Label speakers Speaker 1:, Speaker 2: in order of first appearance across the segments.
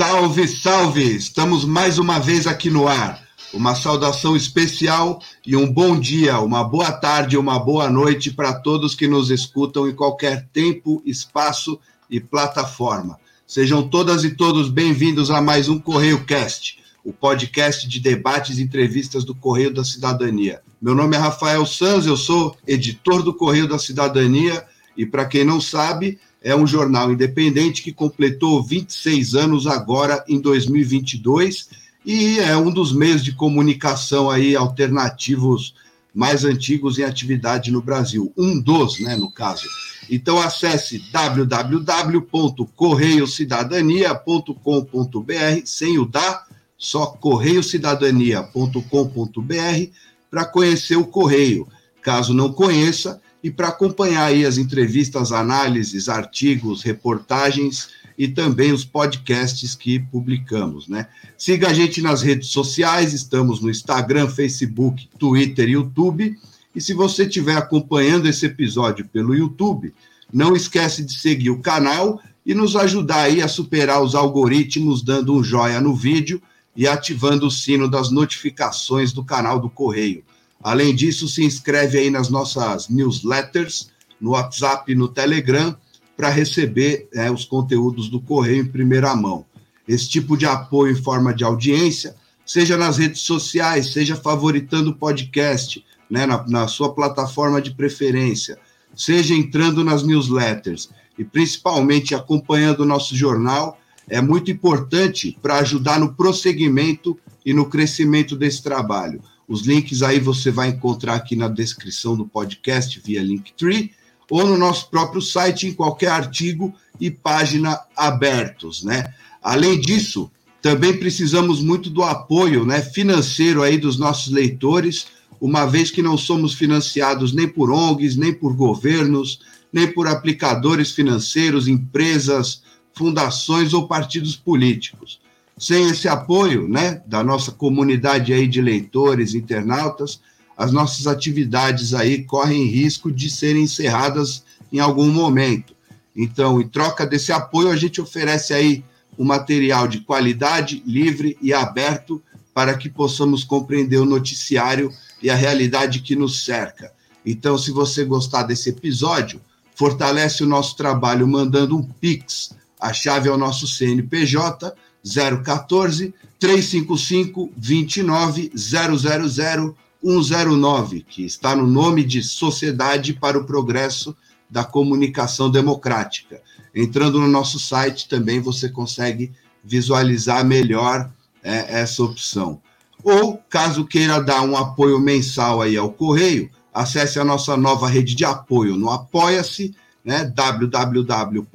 Speaker 1: Salve, salve! Estamos mais uma vez aqui no ar. Uma saudação especial e um bom dia, uma boa tarde, uma boa noite para todos que nos escutam em qualquer tempo, espaço e plataforma. Sejam todas e todos bem-vindos a mais um Correio Cast, o podcast de debates e entrevistas do Correio da Cidadania. Meu nome é Rafael Sanz, eu sou editor do Correio da Cidadania e, para quem não sabe, é um jornal independente que completou 26 anos agora em 2022 e é um dos meios de comunicação aí alternativos mais antigos em atividade no Brasil, um dos, né, no caso. Então acesse www.correiocidadania.com.br sem o da, só correiocidadania.com.br para conhecer o Correio. Caso não conheça, e para acompanhar aí as entrevistas, análises, artigos, reportagens e também os podcasts que publicamos, né? Siga a gente nas redes sociais, estamos no Instagram, Facebook, Twitter e YouTube. E se você estiver acompanhando esse episódio pelo YouTube, não esquece de seguir o canal e nos ajudar aí a superar os algoritmos, dando um joinha no vídeo e ativando o sino das notificações do canal do Correio. Além disso, se inscreve aí nas nossas newsletters, no WhatsApp no Telegram, para receber é, os conteúdos do Correio em primeira mão. Esse tipo de apoio em forma de audiência, seja nas redes sociais, seja favoritando o podcast, né, na, na sua plataforma de preferência, seja entrando nas newsletters e principalmente acompanhando o nosso jornal, é muito importante para ajudar no prosseguimento e no crescimento desse trabalho. Os links aí você vai encontrar aqui na descrição do podcast via Linktree ou no nosso próprio site em qualquer artigo e página abertos, né? Além disso, também precisamos muito do apoio, né, financeiro aí dos nossos leitores, uma vez que não somos financiados nem por ONGs, nem por governos, nem por aplicadores financeiros, empresas, fundações ou partidos políticos. Sem esse apoio, né, da nossa comunidade aí de leitores, internautas, as nossas atividades aí correm risco de serem encerradas em algum momento. Então, em troca desse apoio, a gente oferece aí um material de qualidade, livre e aberto para que possamos compreender o noticiário e a realidade que nos cerca. Então, se você gostar desse episódio, fortalece o nosso trabalho mandando um Pix. A chave é o nosso CNPJ 014 355 29 000 109, que está no nome de Sociedade para o Progresso da Comunicação Democrática. Entrando no nosso site também você consegue visualizar melhor é, essa opção. Ou, caso queira dar um apoio mensal aí ao Correio, acesse a nossa nova rede de apoio no Apoia-se, né, www.apoia.se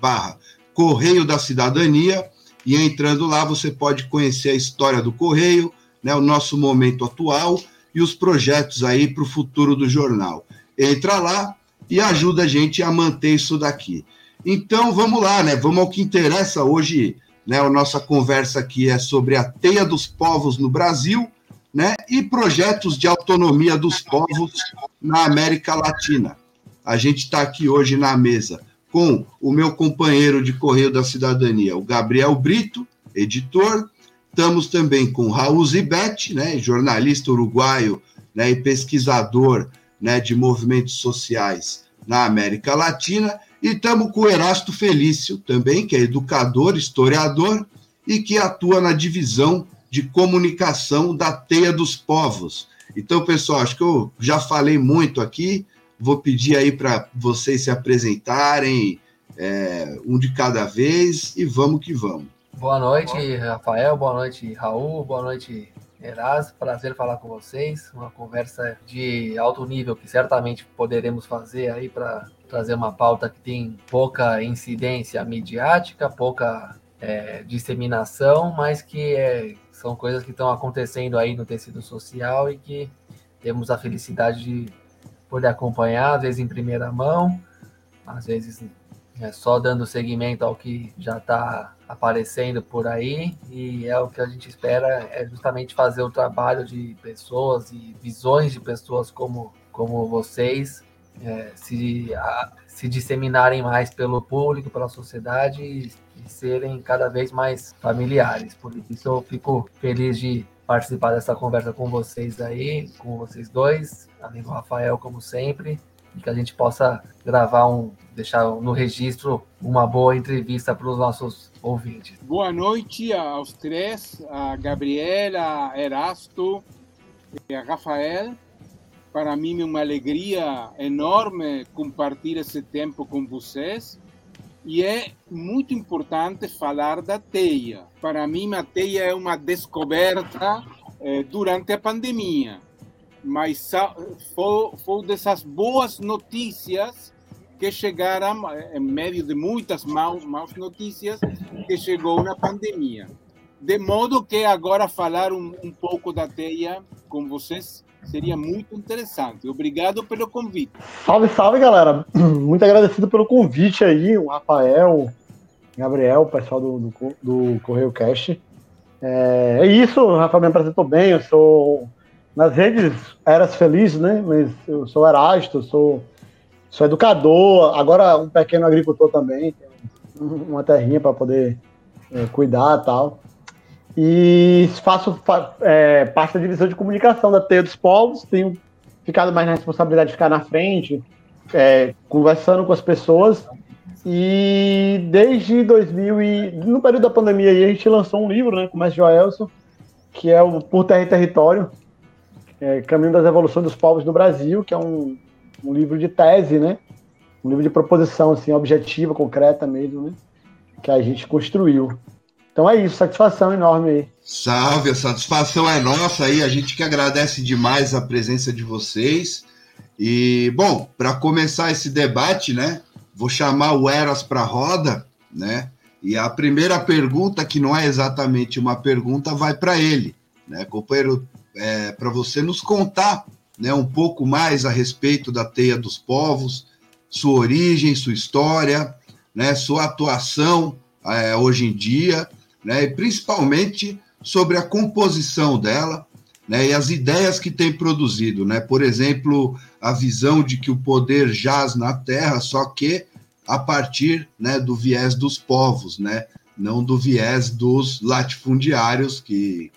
Speaker 1: barra Correio da Cidadania, e entrando lá você pode conhecer a história do Correio, né, o nosso momento atual e os projetos aí para o futuro do jornal. Entra lá e ajuda a gente a manter isso daqui. Então vamos lá, né? Vamos ao que interessa hoje, né? A nossa conversa aqui é sobre a teia dos povos no Brasil, né? E projetos de autonomia dos povos na América Latina. A gente está aqui hoje na mesa com o meu companheiro de Correio da Cidadania, o Gabriel Brito, editor. Estamos também com Raul Zibete, né, jornalista uruguaio né, e pesquisador né, de movimentos sociais na América Latina. E estamos com o Erasto Felício, também, que é educador, historiador e que atua na divisão de comunicação da Teia dos Povos. Então, pessoal, acho que eu já falei muito aqui, Vou pedir aí para vocês se apresentarem, é, um de cada vez, e vamos que vamos.
Speaker 2: Boa noite, Rafael. Boa noite, Raul. Boa noite, Erasmo. Prazer falar com vocês. Uma conversa de alto nível que certamente poderemos fazer aí para trazer uma pauta que tem pouca incidência midiática, pouca é, disseminação, mas que é, são coisas que estão acontecendo aí no tecido social e que temos a felicidade de poder acompanhar, às vezes em primeira mão, às vezes é só dando seguimento ao que já está aparecendo por aí, e é o que a gente espera, é justamente fazer o trabalho de pessoas e visões de pessoas como, como vocês é, se, a, se disseminarem mais pelo público, pela sociedade e, e serem cada vez mais familiares. Por isso eu fico feliz de participar dessa conversa com vocês aí, com vocês dois, amigo Rafael, como sempre, e que a gente possa gravar um, deixar no registro uma boa entrevista para os nossos ouvintes.
Speaker 3: Boa noite aos três, a Gabriela, a Erasto e a Rafael. Para mim é uma alegria enorme compartilhar esse tempo com vocês. E é muito importante falar da teia. Para mim, a teia é uma descoberta eh, durante a pandemia. Mas foi, foi dessas boas notícias que chegaram, em meio de muitas maus, maus notícias, que chegou na pandemia. De modo que agora falar um, um pouco da teia com vocês Seria muito interessante. Obrigado pelo convite.
Speaker 4: Salve, salve, galera. Muito agradecido pelo convite aí, o Rafael, Gabriel, o pessoal do, do, do Correio Cast. É, é, isso, o Rafael me apresentou bem, eu sou nas redes Eras Felizes, né? Mas eu sou Erasto, sou, sou educador, agora um pequeno agricultor também, uma terrinha para poder é, cuidar e tal e faço é, parte da divisão de comunicação da Teia dos Povos, tenho ficado mais na responsabilidade de ficar na frente, é, conversando com as pessoas. E desde 2000 e no período da pandemia aí, a gente lançou um livro, né, com o Mestre Joelson, que é o Por Terra e Território, é, Caminho das Evoluções dos Povos do Brasil, que é um, um livro de tese, né, um livro de proposição assim objetiva, concreta mesmo, né, que a gente construiu. Então é isso, satisfação enorme aí.
Speaker 1: Salve, a satisfação é nossa aí, a gente que agradece demais a presença de vocês. E, bom, para começar esse debate, né, vou chamar o Eras para roda, né, e a primeira pergunta, que não é exatamente uma pergunta, vai para ele, né, companheiro, é, para você nos contar né, um pouco mais a respeito da Teia dos Povos, sua origem, sua história, né, sua atuação é, hoje em dia, né, e principalmente sobre a composição dela né, e as ideias que tem produzido. Né? Por exemplo, a visão de que o poder jaz na terra, só que a partir né, do viés dos povos, né? não do viés dos latifundiários, que,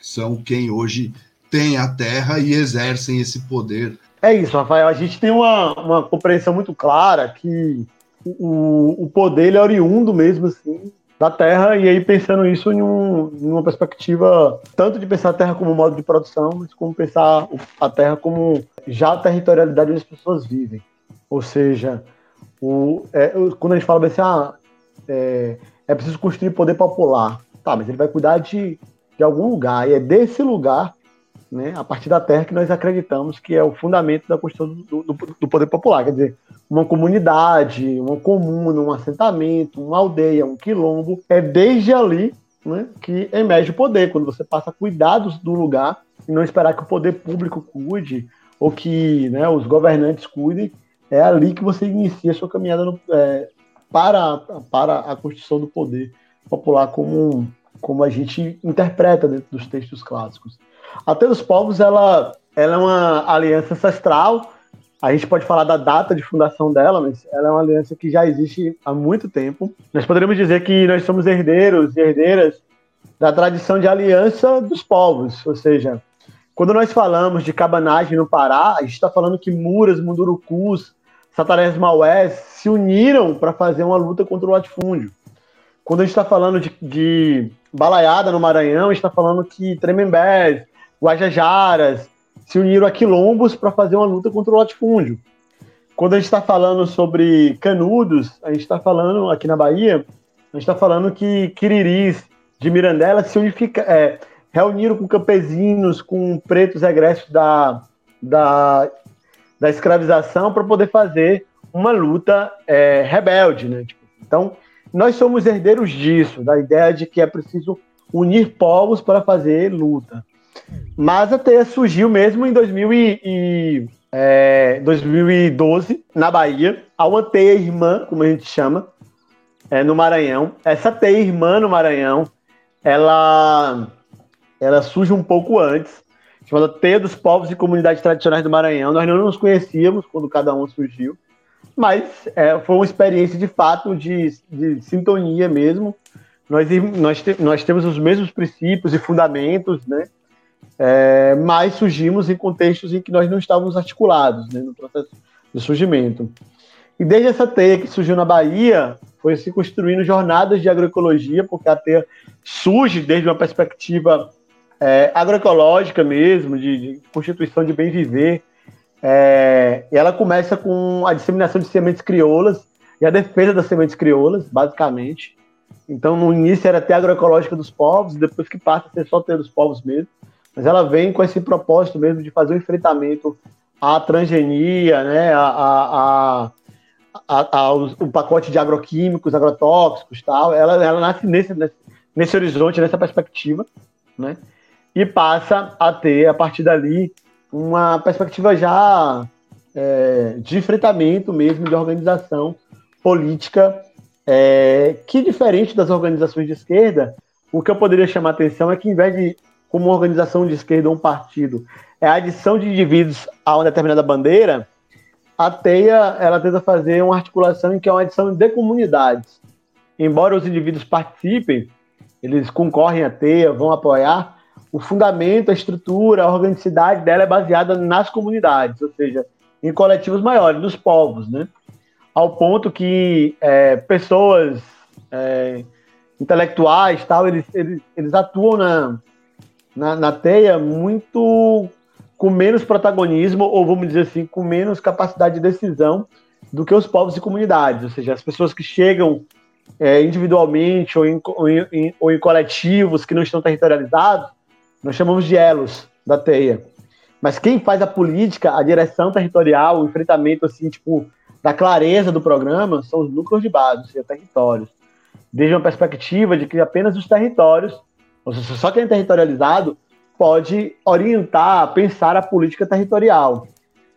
Speaker 1: são quem hoje tem a terra e exercem esse poder.
Speaker 4: É isso, Rafael. A gente tem uma, uma compreensão muito clara que o, o poder é oriundo mesmo assim da Terra, e aí pensando isso em, um, em, uma perspectiva tanto de pensar a Terra como modo de produção, mas como pensar a Terra como já a territorialidade onde as pessoas vivem. Ou seja, o, é, quando a gente fala assim, ah, é, é preciso construir poder popular. Tá, mas ele vai cuidar de, de algum lugar, e é desse lugar né, a partir da terra que nós acreditamos que é o fundamento da construção do, do, do, poder popular. Quer dizer, uma comunidade, uma comuna, um assentamento, uma aldeia, um quilombo, é desde ali né, que emerge o poder, quando você passa a do lugar e não esperar que o poder público cuide ou que né, os governantes cuidem, é ali que você inicia a sua caminhada no, é, para, para a construção do poder popular como, como a gente interpreta dentro dos textos clássicos. A Terra dos Povos ela, ela é uma aliança ancestral. A gente pode falar da data de fundação dela, mas ela é uma aliança que já existe há muito tempo. Nós poderíamos dizer que nós somos herdeiros e herdeiras da tradição de aliança dos povos, ou seja, quando nós falamos de cabanagem no Pará, a gente está falando que Muras, Mundurucus, Satarés Maués se uniram para fazer uma luta contra o latifúndio. Quando a gente está falando de, de, balaiada no Maranhão, a gente está falando que Tremembés, Guajajaras se uniram a quilombos para fazer uma luta contra o latifúndio. Quando a gente está falando sobre canudos, a gente está falando aqui na Bahia, a gente está falando que quiriris de Mirandela se unifica, é, reuniram com campesinos, com pretos egressos da, da, da escravização para poder fazer uma luta é, rebelde. Né? Tipo, então, nós somos herdeiros disso, da ideia de que é preciso unir povos para fazer luta. Mas a teia surgiu mesmo em 2000 e, e, é, 2012, na Bahia, há uma teia irmã, como a gente chama, é, no Maranhão. Essa teia irmã no Maranhão, ela, ela surge um pouco antes, chamada Teia dos Povos e Comunidades Tradicionais do Maranhão. Nós não nos conhecíamos quando cada um surgiu, mas é, foi uma experiência de fato de, de sintonia mesmo. Nós, nós, nós temos os mesmos princípios e fundamentos, né? É, mas surgimos em contextos em que nós não estávamos articulados né, no processo de surgimento. E desde essa teia que surgiu na Bahia, foi se construindo jornadas de agroecologia, porque a teia surge desde uma perspectiva é, agroecológica mesmo, de, de, constituição de bem viver. É, e ela começa com a disseminação de sementes crioulas e a defesa das sementes crioulas, basicamente. Então, no início era até agroecológica dos povos, depois que passa a ser só ter dos povos mesmo. Mas ela vem com esse propósito mesmo de fazer um enfrentamento à transgenia, né, a, a, a, a o pacote de agroquímicos, agrotóxicos tal. Ela, ela nasce nesse, nesse, nesse horizonte, nessa perspectiva, né? E passa a ter, a partir dali, uma perspectiva já é, de enfrentamento mesmo, de organização política é, que, diferente das organizações de esquerda, o que eu poderia chamar a atenção é que, em vez de, como uma organização de esquerda ou um partido, é a adição de indivíduos a uma determinada bandeira, a TEIA ela tenta fazer uma articulação em que é uma adição de comunidades. Embora os indivíduos participem, eles concorrem à TEIA, vão apoiar, o fundamento, a estrutura, a organicidade dela é baseada nas comunidades, ou seja, em coletivos maiores, nos povos, né? ao ponto que é, pessoas é, intelectuais tal eles, eles, eles atuam na, na, na, teia muito com menos protagonismo ou vamos dizer assim com menos capacidade de decisão do que os povos e comunidades ou seja as pessoas que chegam é, individualmente ou em, ou, em, ou em coletivos que não estão territorializados nós chamamos de elos da teia mas quem faz a política a direção territorial o enfrentamento assim tipo da clareza do programa são os núcleos de base, ou seja, territórios. Desde uma perspectiva de que apenas os territórios, só quem é territorializado pode orientar, pensar a política territorial.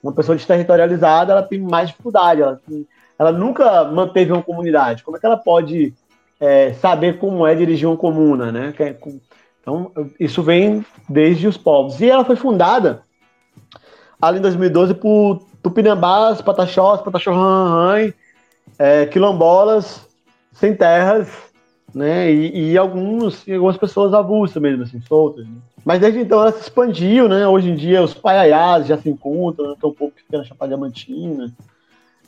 Speaker 4: Uma pessoa desterritorializada, ela tem mais dificuldade, ela, tem, ela nunca manteve uma comunidade. Como é que ela pode é, saber como é dirigir uma comuna, né? É então, isso vem desde os povos. E ela foi fundada ali em 2012 por Tupinambás, Pataxós, Pataxó é, quilombolas sem terras, né? E, e, alguns, algumas pessoas avulsas mesmo, assim, soltas. Né? Mas desde então ela se expandiu, né? Hoje em dia os paiaiás já se encontram, né? tem um pouco que na Chapada Diamantina.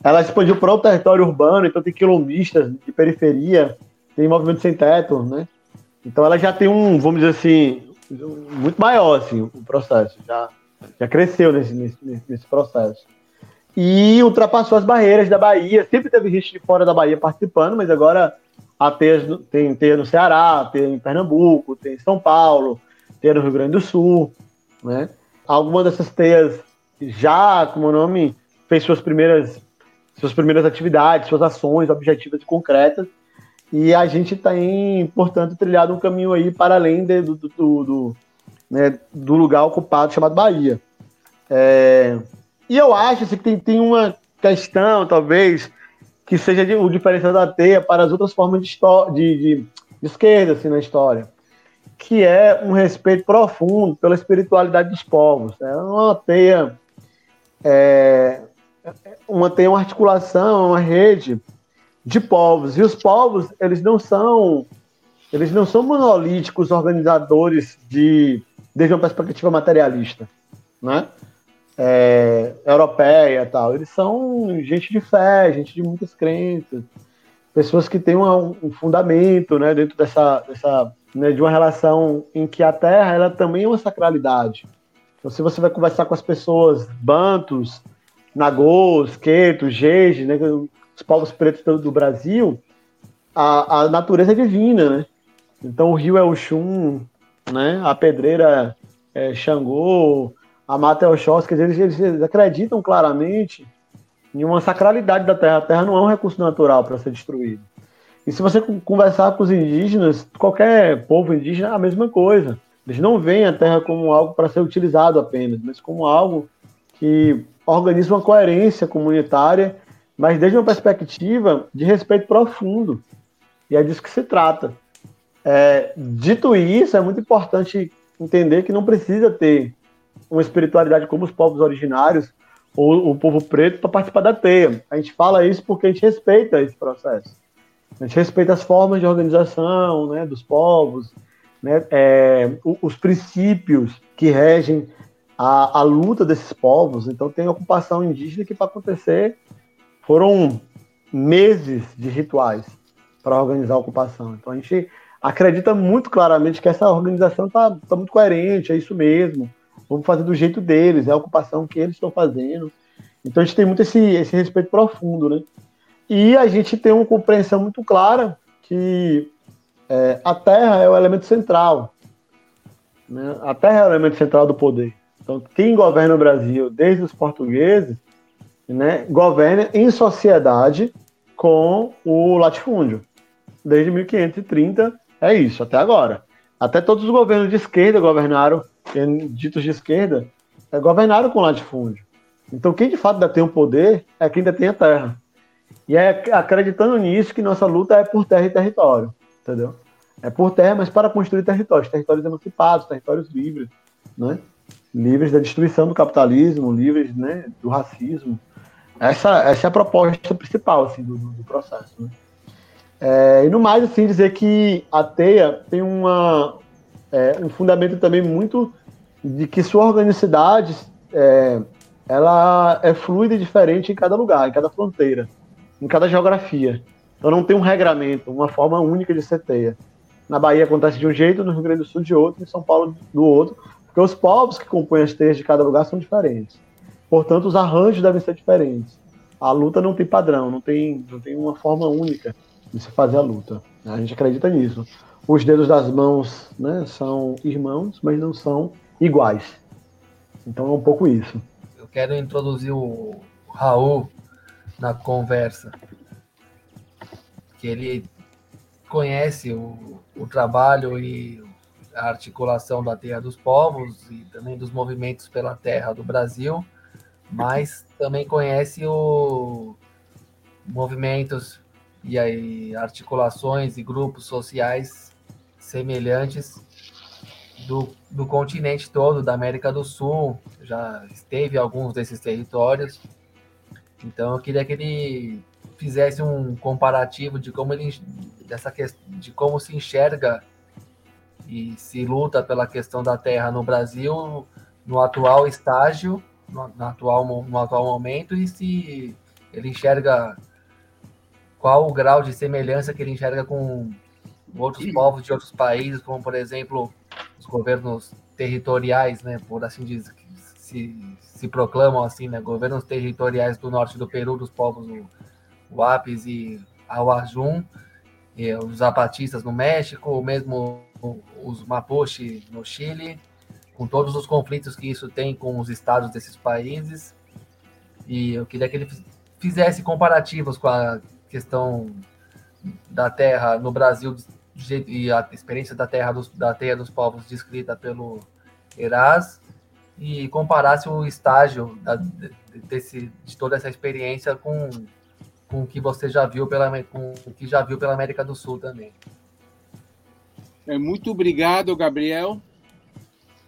Speaker 4: Ela expandiu para o território urbano, então tem quilombistas de periferia, tem movimento sem teto, né? Então ela já tem um, vamos dizer assim, muito maior assim, o processo, já, já cresceu nesse, nesse, nesse processo e ultrapassou as barreiras da Bahia. Sempre teve gente de fora da Bahia participando, mas agora a teia, tem teia no Ceará, tem em Pernambuco, tem em São Paulo, tem no Rio Grande do Sul, né? Algumas dessas teias já, como o nome, fez suas primeiras, suas primeiras atividades, suas ações objetivas e concretas, e a gente tem, portanto, trilhado um caminho aí para além de, do, do, do, né, do lugar ocupado chamado Bahia. É, e eu acho assim, que tem, tem uma questão, talvez, que seja o diferencial da teia para as outras formas de, de, de, de esquerda assim, na história, que é um respeito profundo pela espiritualidade dos povos. É uma teia, é, uma teia, uma articulação, uma rede de povos. E os povos, eles não são, eles não são monolíticos organizadores de desde uma perspectiva materialista, né? É, europeia tal. Eles são gente de fé, gente de muitas crenças, pessoas que têm um, um fundamento né, dentro dessa, dessa né, de uma relação em que a Terra ela também é uma sacralidade. Então, se você vai conversar com as pessoas bantos, nagôs, quetos, jeje, né, os povos pretos do, Brasil, a, a, natureza é divina, né? Então o rio é o Xum, né? A pedreira é Xangô, a Mata Oxóssi, eles, eles acreditam claramente em uma sacralidade da terra. A terra não é um recurso natural para ser destruído. E se você conversar com os indígenas, qualquer povo indígena, a mesma coisa. Eles não veem a terra como algo para ser utilizado apenas, mas como algo que organiza uma coerência comunitária, mas desde uma perspectiva de respeito profundo. E é disso que se trata. É, dito isso, é muito importante entender que não precisa ter uma espiritualidade como os povos originários ou o povo preto para participar da teia. A gente fala isso porque a gente respeita esse processo. A gente respeita as formas de organização né, dos povos, né, é, os princípios que regem a, a, luta desses povos. Então, tem ocupação indígena que, para acontecer, foram meses de rituais para organizar a ocupação. Então, a gente acredita muito claramente que essa organização está tá muito coerente, é isso mesmo. Vamos fazer do jeito deles, é a ocupação que eles estão fazendo. Então a gente tem muito esse, esse respeito profundo, né? E a gente tem uma compreensão muito clara que é, a terra é o elemento central. Né? A terra é o elemento central do poder. Então, quem governa o Brasil, desde os portugueses, né, governa em sociedade com o latifúndio. Desde 1530 é isso, até agora. Até todos os governos de esquerda governaram, ditos de esquerda, é, governaram com latifúndio. Então, quem de fato tem o poder é quem tem a terra. E é acreditando nisso que nossa luta é por terra e território, entendeu? É por terra, mas para construir territórios, territórios emancipados, territórios livres, né? Livres da destruição do capitalismo, livres né, do racismo. Essa, essa é a proposta principal assim, do, do processo. Né? É, e no mais, assim, dizer que a teia tem uma, é, um fundamento também muito de que sua organicidade é, ela é fluida e diferente em cada lugar, em cada fronteira, em cada geografia. Então não tem um regramento, uma forma única de ser teia. Na Bahia acontece de um jeito, no Rio Grande do Sul de outro, em São Paulo do outro, porque os povos que compõem as teias de cada lugar são diferentes. Portanto, os arranjos devem ser diferentes. A luta não tem padrão, não tem, não tem uma forma única de se fazer a luta. A gente acredita nisso. Os dedos das mãos né, são irmãos, mas não são iguais. Então é um pouco isso.
Speaker 2: Eu quero introduzir o Raul na conversa. Que ele conhece o, o trabalho e a articulação da Terra dos Povos e também dos movimentos pela terra do Brasil, mas também conhece o movimentos e aí articulações e grupos sociais semelhantes do, do continente todo, da América do Sul, já esteve em alguns desses territórios. Então eu queria que ele fizesse um comparativo de como ele dessa de como se enxerga e se luta pela questão da terra no Brasil no atual estágio, no, no atual no atual momento e se ele enxerga qual o grau de semelhança que ele enxerga com outros povos de outros países, como por exemplo os governos territoriais, né, por assim dizer, se, se proclamam assim, né, governos territoriais do norte do Peru, dos povos o Apis e Awajun, os zapatistas no México, mesmo os Mapuche no Chile, com todos os conflitos que isso tem com os estados desses países. E eu queria que ele fizesse comparativos com a questão da terra no Brasil e a experiência da terra dos, da terra dos povos descrita pelo Eraz e comparasse o estágio da, desse, de toda essa experiência com, com o que você já viu pela com o que já viu pela América do Sul também.
Speaker 3: É, muito obrigado, Gabriel.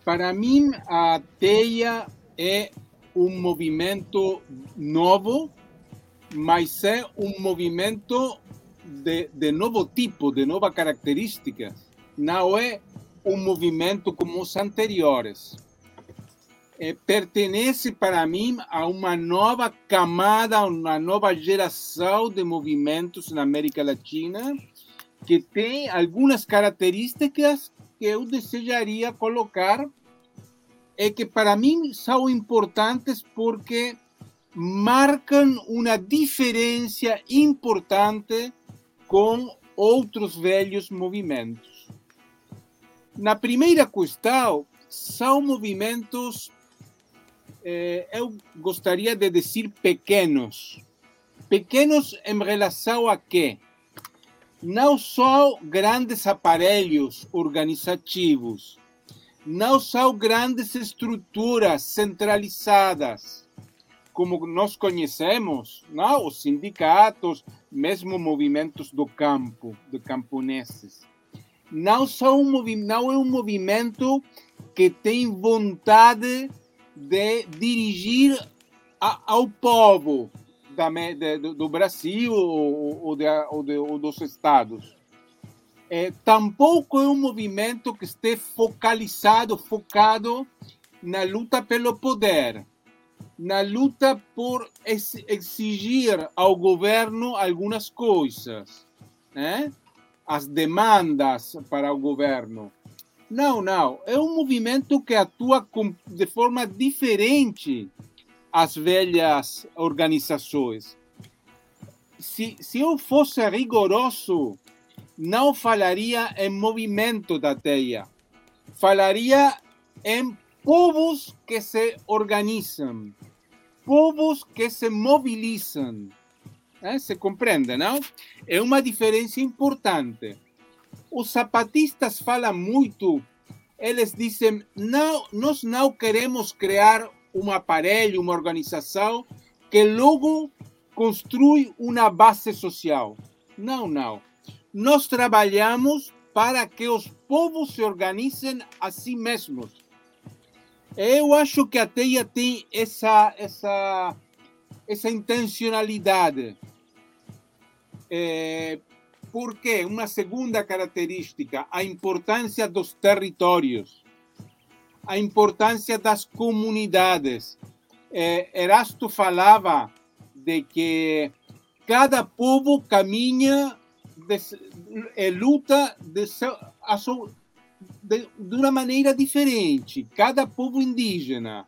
Speaker 3: Para mim, a teia é um movimento novo mas é um movimento de, de novo tipo, de nova característica. Não é um movimento como os anteriores. É, pertence para mim a uma nova camada, uma nova geração de movimentos na América Latina que tem algumas características que eu desejaria colocar e que para mim são importantes porque marcan una diferencia importante com outros velhos movimentos. Na primeira questão, são movimentos, eh, eu gostaria de dizer pequenos. Pequenos em relação a quê? Não são grandes aparelhos organizativos, não são grandes estruturas centralizadas como nós conhecemos, não? os sindicatos, mesmo movimentos do campo, de camponeses. Não, são um não é um movimento que tem vontade de dirigir a, ao povo da, de, do Brasil ou, ou, de, ou, de, ou dos estados. É, tampouco é um movimento que esteja focalizado, focado na luta pelo poder, na luta por exigir ao governo algumas coisas, né? as demandas para o governo. Não, não. É um movimento que atua de forma diferente às velhas organizações. Se, se eu fosse rigoroso, não falaria em movimento da teia. Falaria em povos que se organizam, povos que se mobilizam. Eh? Se compreende, não? É uma diferença importante. Os zapatistas falam muito, eles dizem, não, nós não queremos criar um aparelho, uma organização que logo construi uma base social. Não, não. Nós trabalhamos para que os povos se organizem a si mesmos. Eu acho que a TEIA tem essa, essa, essa intencionalidade. É, por quê? Uma segunda característica, a importância dos territórios, a importância das comunidades. É, Erasto falava de que cada povo caminha de, é, luta de, de, de uma maneira diferente. Cada povo indígena,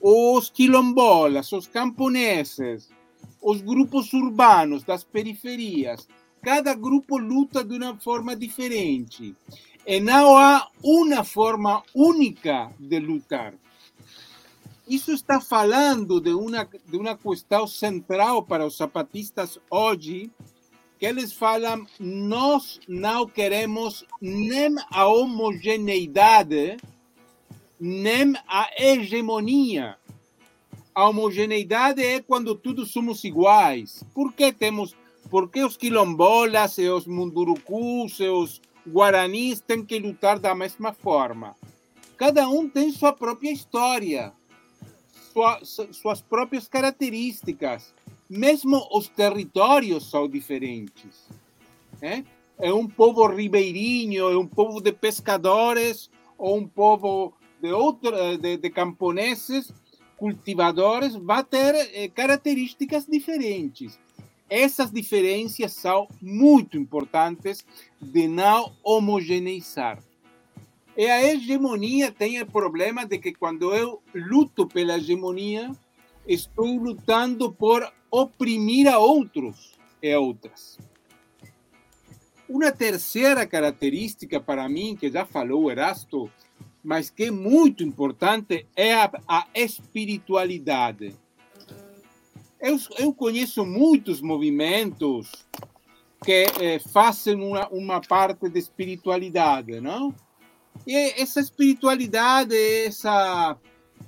Speaker 3: os quilombolas, os camponeses, os grupos urbanos das periferias, cada grupo luta de uma forma diferente. E não há uma forma única de lutar. Isso está falando de uma, de uma questão central para os zapatistas hoje, que eles falam: nós não queremos nem a homogeneidade, nem a hegemonia. A homogeneidade é quando todos somos iguais. Por que temos por que os quilombolas e os mundurucus e os guaranis têm que lutar da mesma forma? Cada um tem sua própria história, sua, suas próprias características. Mesmo os territórios são diferentes. É? é um povo ribeirinho, é um povo de pescadores, ou um povo de, outro, de, de camponeses, cultivadores, vai ter eh, características diferentes. Essas diferenças são muito importantes de não homogeneizar. E a hegemonia tem o problema de que quando eu luto pela hegemonia, estou lutando por oprimir a outros e outras. Uma terceira característica para mim, que já falou Erasto, mas que é muito importante, é a, a espiritualidade. Eu, eu conheço muitos movimentos que eh, fazem uma, uma parte de espiritualidade, não? E essa espiritualidade, essa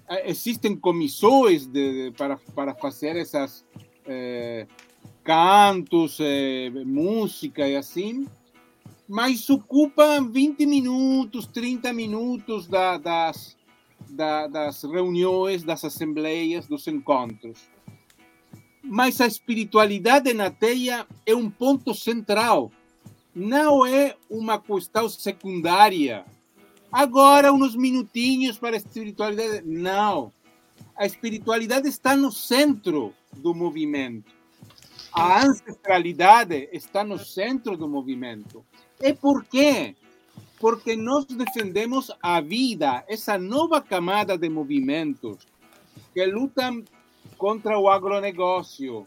Speaker 3: eh, existem comissões de, para, para fazer essas eh, cantos, eh, música e assim, mas ocupam 20 minutos, 30 minutos da, das, da, das reuniões, das assembleias, dos encontros. Mas a espiritualidade na teia é um ponto central, não é uma questão secundária. Agora, uns minutinhos para a espiritualidade. Não. A espiritualidade está no centro do movimento. A ancestralidade está no centro do movimento. E por quê? Porque nós defendemos a vida, essa nova camada de movimentos que lutam contra o agronegócio,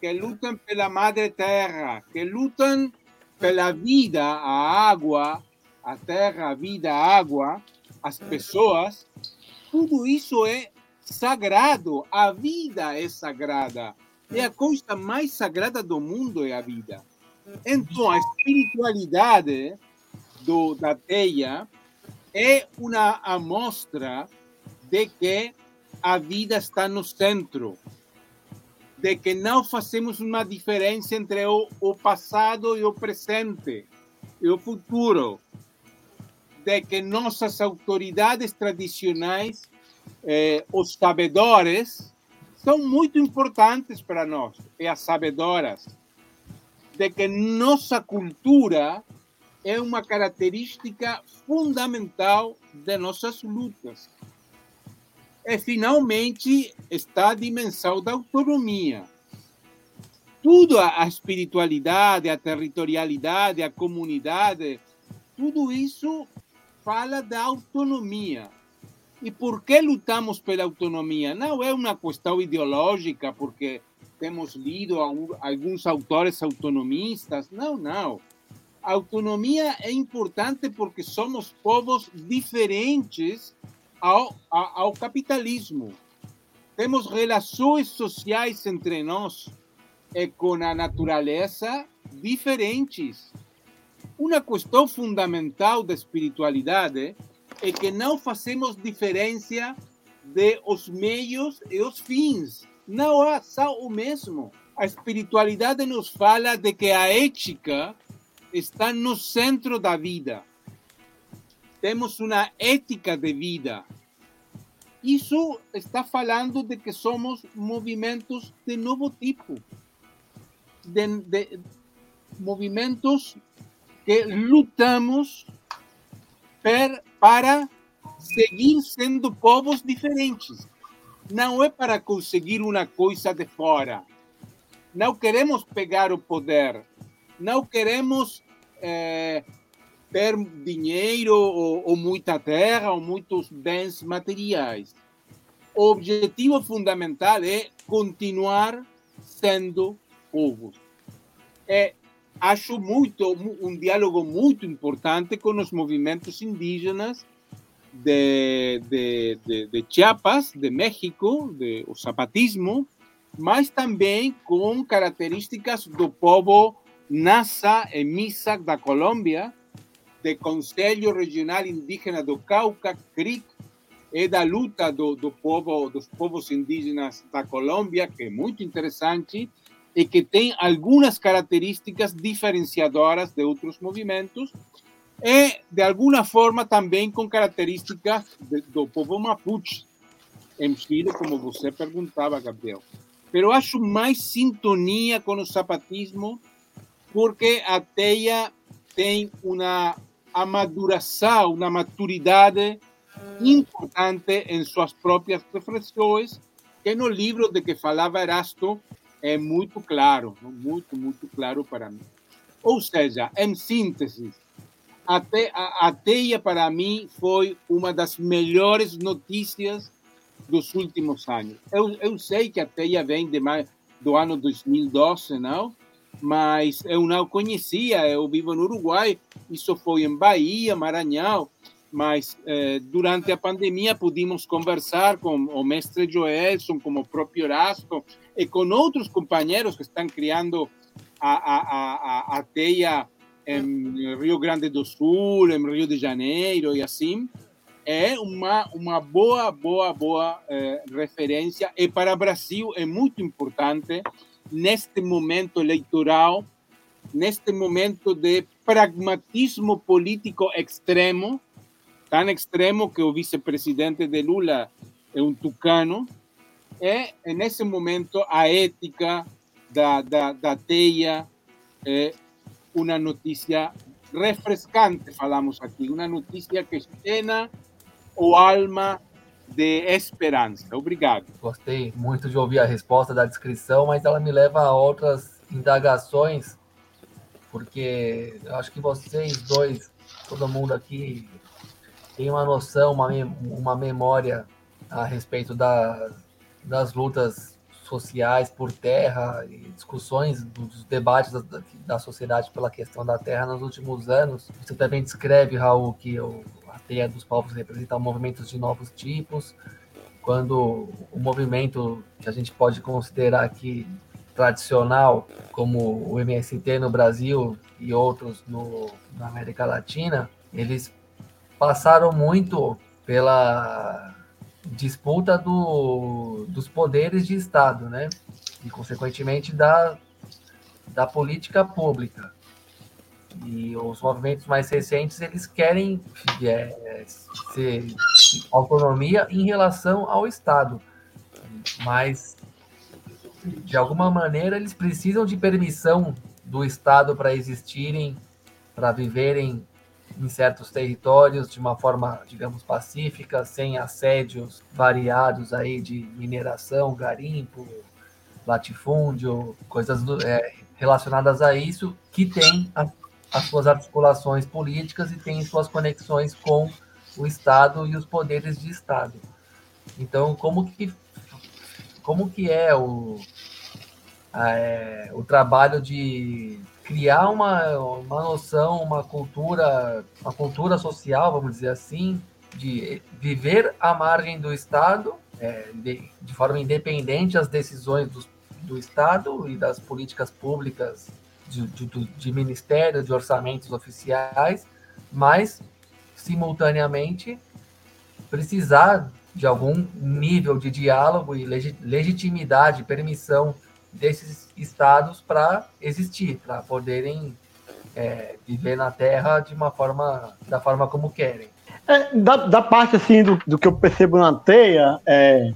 Speaker 3: que lutam pela madre terra, que lutam pela vida, a água, a terra, a vida, a água, as pessoas, tudo isso é sagrado. A vida é sagrada. É a coisa mais sagrada do mundo é a vida. Então, a espiritualidade do, da teia é uma amostra de que a vida está no centro, de que não fazemos uma diferença entre o, o passado e o presente e o futuro, de que nossas autoridades tradicionais, eh, os sabedores, são muito importantes para nós, e as sabedoras, de que nossa cultura é uma característica fundamental de nossas lutas. E, finalmente, está a dimensão da autonomia. Tudo, a espiritualidade, a territorialidade, a comunidade, tudo isso fala da autonomia. E por que lutamos pela autonomia? Não é uma questão ideológica, porque temos lido alguns autores autonomistas. Não, não. A autonomia é importante porque somos povos diferentes ao, ao capitalismo. Temos relações sociais entre nós e com a natureza diferentes. Uma questão fundamental da espiritualidade é que não fazemos diferença de os meios e os fins. Não é só o mesmo. A espiritualidade nos fala de que a ética está no centro da vida. Temos uma ética de vida. Isso está falando de que somos movimentos de novo tipo. De, de movimentos que lutamos per, para seguir sendo povos diferentes. Não é para conseguir uma coisa de fora. Não queremos pegar o poder. Não queremos é, ter dinheiro ou, ou muita terra ou muitos bens materiais. O objetivo fundamental é continuar sendo povos. É acho muito um diálogo muito importante com os movimentos indígenas de, de, de, de Chiapas, de México, de, o zapatismo, mas também com características do povo Nasa e Misak da Colômbia, do Conselho Regional Indígena do Cauca, CRIC, e da luta do, do povo, dos povos indígenas da Colômbia, que é muito interessante, e que tem algumas características diferenciadoras de outros movimentos e, de alguma forma, também com características de, do povo mapuche em Chile, como você perguntava, Gabriel. Pero acho mais sintonia com o zapatismo porque a teia tem uma amaduração, uma maturidade importante em suas próprias reflexões, que no livro de que falava Erasto, é muito claro, muito, muito claro para mim. Ou seja, em síntese, até a, a teia para mim foi uma das melhores notícias dos últimos anos. Eu, eu sei que a teia vem de mais, do ano 2012, não? Mas eu não conhecia, eu vivo no Uruguai, isso foi em Bahia, Maranhão, mas eh, durante a pandemia pudimos conversar com o mestre Joelson, como o próprio Erasto, e com outros companheiros que estão criando a, a, a, a teia em Rio Grande do Sul, em Rio de Janeiro e assim. É uma, uma boa, boa, boa eh, referência. E para o Brasil é muito importante, neste momento eleitoral, neste momento de pragmatismo político extremo, tão extremo que o vice-presidente de Lula é um tucano, é, nesse momento, a ética da, da, da teia é uma notícia refrescante, falamos aqui, uma notícia que llena o alma de esperança. Obrigado.
Speaker 2: Gostei muito de ouvir a resposta da descrição, mas ela me leva a outras indagações, porque eu acho que vocês dois, todo mundo aqui tem uma noção, uma, uma memória a respeito da, das lutas sociais por terra e discussões dos debates da, da, sociedade pela questão da terra nos últimos anos. Você também descreve, Raul, que o, a teia dos povos representa movimentos de novos tipos, quando o movimento que a gente pode considerar aqui tradicional, como o MST no Brasil e outros no, na América Latina, eles passaram muito pela disputa do, dos poderes de Estado, né? E, consequentemente, da, da política pública. E os movimentos mais recentes, eles querem é, ser autonomia em relação ao Estado. Mas, de alguma maneira, eles precisam de permissão do Estado para existirem, para viverem em certos territórios de uma forma, digamos, pacífica, sem assédios variados aí de mineração, garimpo, latifúndio, coisas é, relacionadas a isso, que tem a, as suas articulações políticas e tem suas conexões com o Estado e os poderes de Estado. Então, como que, como que é o, é, o trabalho de criar uma, uma noção, uma cultura, uma cultura social, vamos dizer assim, de viver à margem do Estado, é, de, de, forma independente as decisões do, do Estado e das políticas públicas de, de, de de orçamentos oficiais, mas simultaneamente precisar de algum nível de diálogo e legitimidade, permissão desses estados para existir, para poderem é, viver na Terra de uma forma, da forma como querem.
Speaker 4: É, da, da, parte assim do, do, que eu percebo na teia, é,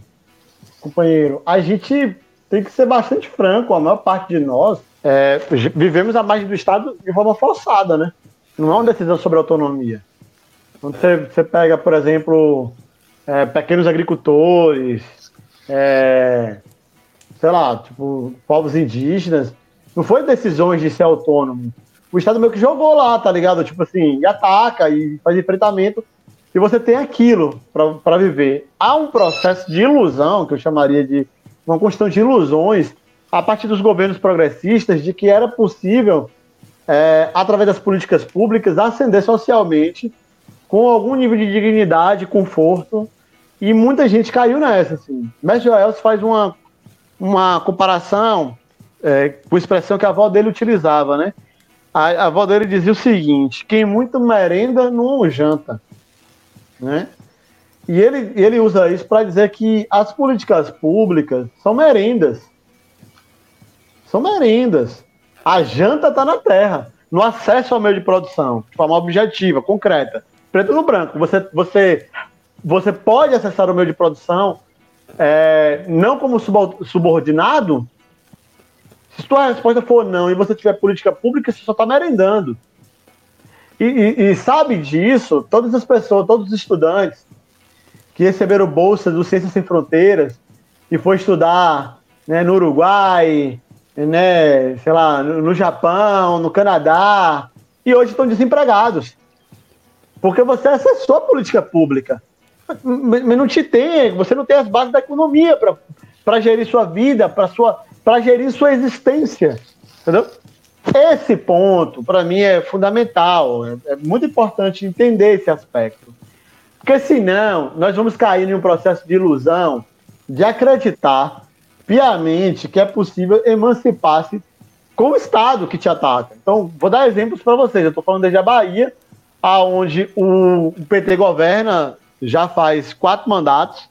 Speaker 4: companheiro, a gente tem que ser bastante franco. A maior parte de nós é, vivemos a margem do Estado de forma forçada, né? Não é uma decisão sobre autonomia. Quando você, você pega, por exemplo, é, pequenos agricultores, é, sei lá, tipo, povos indígenas. Não foi decisões de ser autônomo. O Estado meio que jogou lá, tá ligado? Tipo assim, e ataca e faz enfrentamento. E você tem aquilo para viver. Há um processo de ilusão, que eu chamaria de uma questão de ilusões, a partir dos governos progressistas, de que era possível, é, através das políticas públicas, ascender socialmente com algum nível de dignidade, conforto. E muita gente caiu nessa. Assim. Mestre Joel faz uma uma comparação é, com a expressão que a avó dele utilizava, né? A, a avó dele dizia o seguinte: quem muito merenda não janta, né? E ele, ele usa isso para dizer que as políticas públicas são merendas. São merendas. A janta está na terra, no acesso ao meio de produção, de forma objetiva, concreta. Preto no branco. Você, você, você pode acessar o meio de produção é, não como subordinado, se sua resposta for não e você tiver política pública, você só está merendando. E, e, e, sabe disso, todas as pessoas, todos os estudantes que receberam bolsa do Ciências Sem Fronteiras e foi estudar né, no Uruguai, né, sei lá, no, Japão, no Canadá, e hoje estão desempregados. Porque você acessou a política pública mas não te tem, você não tem as bases da economia para gerir sua vida, para gerir sua existência. Entendeu? Esse ponto, para mim, é fundamental. É, é, muito importante entender esse aspecto. Porque senão, nós vamos cair em um processo de ilusão de acreditar piamente que é possível emancipar-se com o Estado que te ataca. Então, vou dar exemplos para vocês. Eu estou falando desde a Bahia, aonde o PT governa já faz quatro mandatos.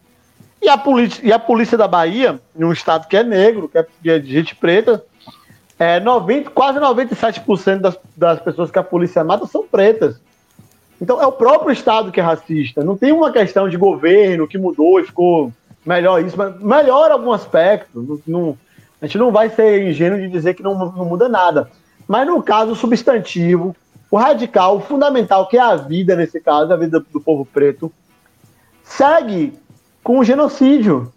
Speaker 4: E a, polícia, e a polícia da Bahia, num estado que é negro, que é, de gente preta, é 90, quase 97% das, das pessoas que a polícia mata são pretas. Então é o próprio Estado que é racista. Não tem uma questão de governo que mudou e ficou melhor isso, mas melhora algum aspecto. Não, não, a gente não vai ser ingênuo de dizer que não, não muda nada. Mas no caso substantivo, o radical, o fundamental, que é a vida nesse caso, a vida do povo preto, segue com o genocídio.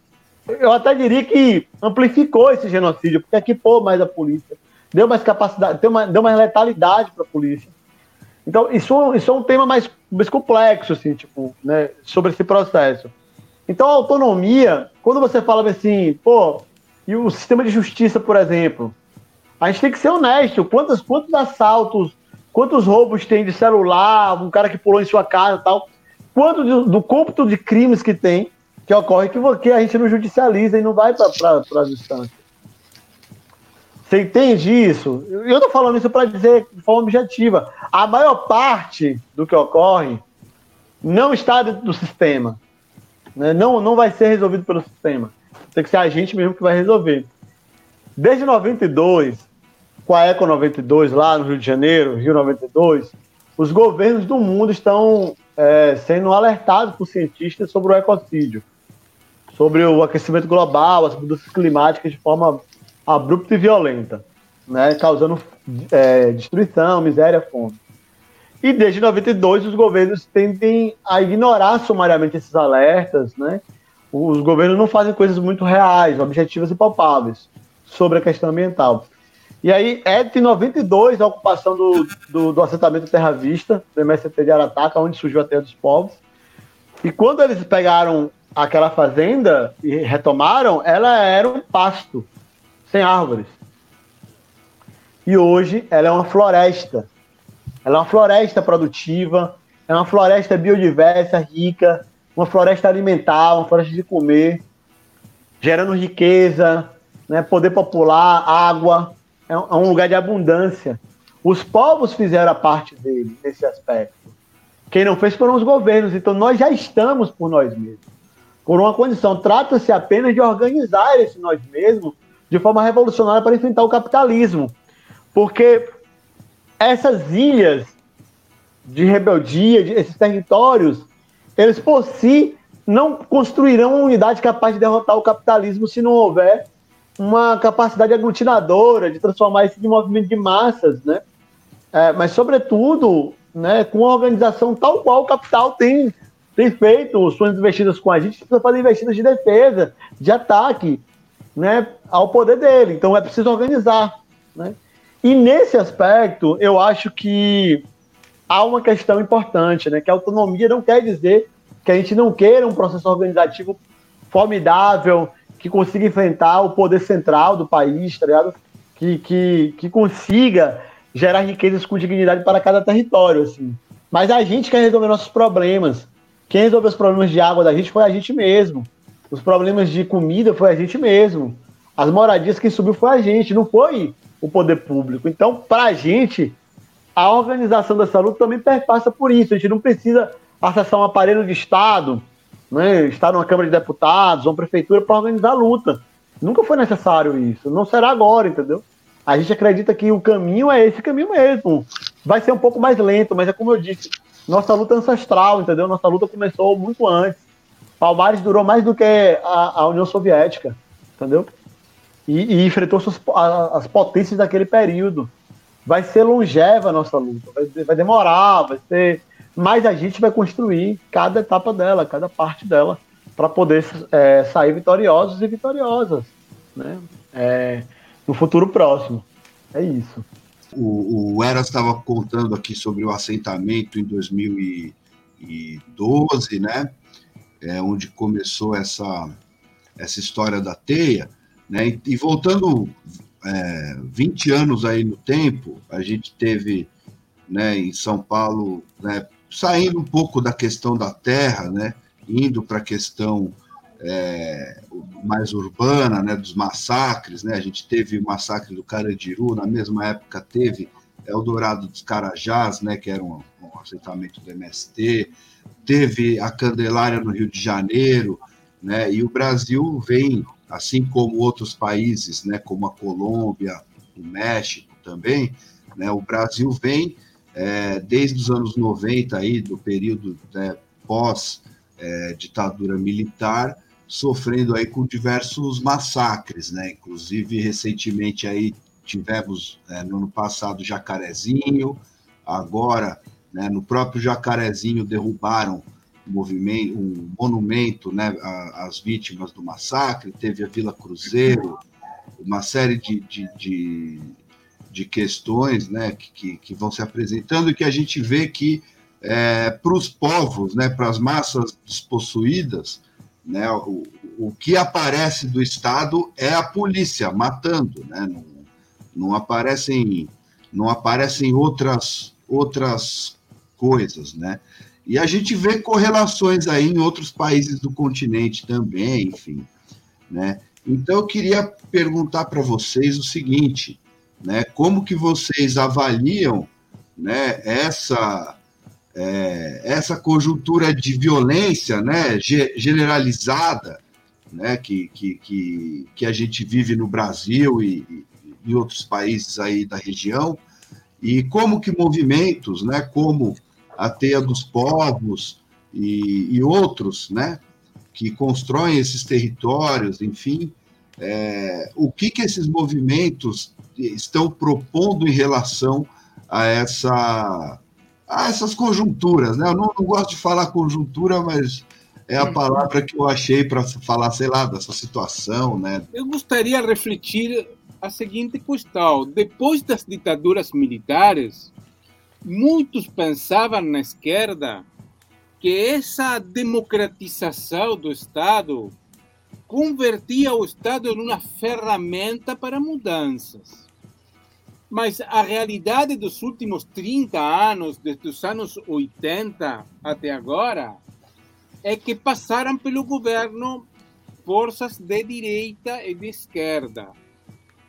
Speaker 4: Eu até diria que amplificou esse genocídio, porque equipou mais a polícia, deu mais capacidade, deu mais, deu mais letalidade para a polícia. Então, isso, isso é um tema mais, mais complexo, assim, tipo, né, sobre esse processo. Então, a autonomia, quando você fala assim, pô, e o sistema de justiça, por exemplo, a gente tem que ser honesto. Quantos, quantos assaltos, quantos roubos tem de celular, um cara que pulou em sua casa e tal, quanto do, do cômputo de crimes que tem, que ocorre que, que a gente não judicializa e não vai para as instâncias. Você entende isso? Eu estou falando isso para dizer de forma objetiva. A maior parte do que ocorre não está dentro do sistema. Né? Não, não vai ser resolvido pelo sistema. Tem que ser a gente mesmo que vai resolver. Desde 92, com a Eco 92 lá no Rio de Janeiro, Rio 92, os governos do mundo estão é, sendo alertados por cientistas sobre o ecocídio, sobre o aquecimento global, as mudanças climáticas de forma abrupta e violenta, né, causando é, destruição, miséria, fome. E desde 92 os governos tendem a ignorar sumariamente esses alertas, né? Os governos não fazem coisas muito reais, objetivas e palpáveis sobre a questão ambiental. E aí é de 92 a ocupação do, do, do assentamento Terra Vista, do MST de Arataca, onde surgiu a Terra dos Povos. E quando eles pegaram aquela fazenda e retomaram, ela era um pasto, sem árvores. E hoje ela é uma floresta. Ela é uma floresta produtiva, é uma floresta biodiversa, rica, uma floresta alimentar, uma floresta de comer, gerando riqueza, né, poder popular, água, é um, é um lugar de abundância. Os povos fizeram a parte dele nesse aspecto. Quem não fez foram os governos. Então nós já estamos por nós mesmos. Por uma condição. Trata-se apenas de organizar esse nós mesmos de forma revolucionária para enfrentar o capitalismo. Porque essas ilhas de rebeldia, de, esses territórios, eles por si não construirão uma unidade capaz de derrotar o capitalismo se não houver uma capacidade aglutinadora de transformar isso em movimento de massas, né? É, mas, sobretudo, né, com uma organização tal qual o capital tem, tem feito suas investidas com a gente, precisa fazer investidas de defesa, de ataque né, ao poder dele. Então, é preciso organizar. Né? E nesse aspecto, eu acho que há uma questão importante, né, que a autonomia não quer dizer que a gente não queira um processo organizativo formidável, que consiga enfrentar o poder central do país, tá ligado? Que, que, que consiga gerar riquezas com dignidade para cada território, assim. Mas a gente quer resolver nossos problemas. Quem resolveu os problemas de água da gente foi a gente mesmo. Os problemas de comida foi a gente mesmo. As moradias quem subiu foi a gente, não foi o poder público. Então, para a gente, a organização dessa luta também perpassa por isso. A gente não precisa acessar um aparelho de Estado né, estar numa Câmara de Deputados, uma prefeitura para organizar a luta. Nunca foi necessário isso, não será agora, entendeu? A gente acredita que o caminho é esse caminho mesmo. Vai ser um pouco mais lento, mas é como eu disse, nossa luta é ancestral, entendeu? Nossa luta começou muito antes. Palmares durou mais do que a, a União Soviética, entendeu? E, e enfrentou suas, a, as potências daquele período. Vai ser longeva a nossa luta, vai, vai demorar, vai ser mas a gente vai construir cada etapa dela, cada parte dela, para poder é, sair vitoriosos e vitoriosas né? É, no futuro próximo. É isso.
Speaker 1: O, o Eras estava contando aqui sobre o assentamento em 2012, né? É, onde começou essa, essa história da teia. Né? E, e voltando é, 20 anos aí no tempo, a gente teve né, em São Paulo né, saindo um pouco da questão da terra, né, indo para a questão é, mais urbana, né, dos massacres, né, a gente teve o massacre do Carandiru, na mesma época teve Eldorado dos Carajás, né, que era um, um assentamento do MST, teve a Candelária no Rio de Janeiro, né, e o Brasil vem, assim como outros países, né, como a Colômbia, o México também, né, o Brasil vem é, desde os anos 90, aí, do período né, pós-ditadura é, militar, sofrendo aí com diversos massacres, né? Inclusive, recentemente aí tivemos, é, no ano passado, Jacarezinho, agora, né, no próprio Jacarezinho, derrubaram movimento, um monumento né, às vítimas do massacre, teve a Vila Cruzeiro, uma série de, de, de de questões né, que, que vão se apresentando e que a gente vê que é, para os povos, né, para as massas despossuídas, né, o, o que aparece do Estado é a polícia matando, né, não, não aparecem não aparecem outras outras coisas, né? E a gente vê correlações aí em outros países do continente também, enfim, né? Então eu queria perguntar para vocês o seguinte: né? Como que vocês avaliam né, essa, é, essa conjuntura de violência né, generalizada né, que, que, que, que a gente vive no Brasil e, e em outros países aí da região, e como que movimentos, né, como a Teia dos Povos e, e outros, né, que constroem esses territórios, enfim, é, o que, que esses movimentos estão propondo em relação a, essa, a essas conjunturas. Né? Eu não, não gosto de falar conjuntura, mas é a palavra que eu achei para falar, sei lá, dessa situação. Né?
Speaker 3: Eu gostaria de refletir a seguinte questão: depois das ditaduras militares, muitos pensavam na esquerda que essa democratização do Estado convertia o Estado em uma ferramenta para mudanças. Mas a realidade dos últimos 30 anos, desde os anos 80 até agora, é que passaram pelo governo forças de direita e de esquerda,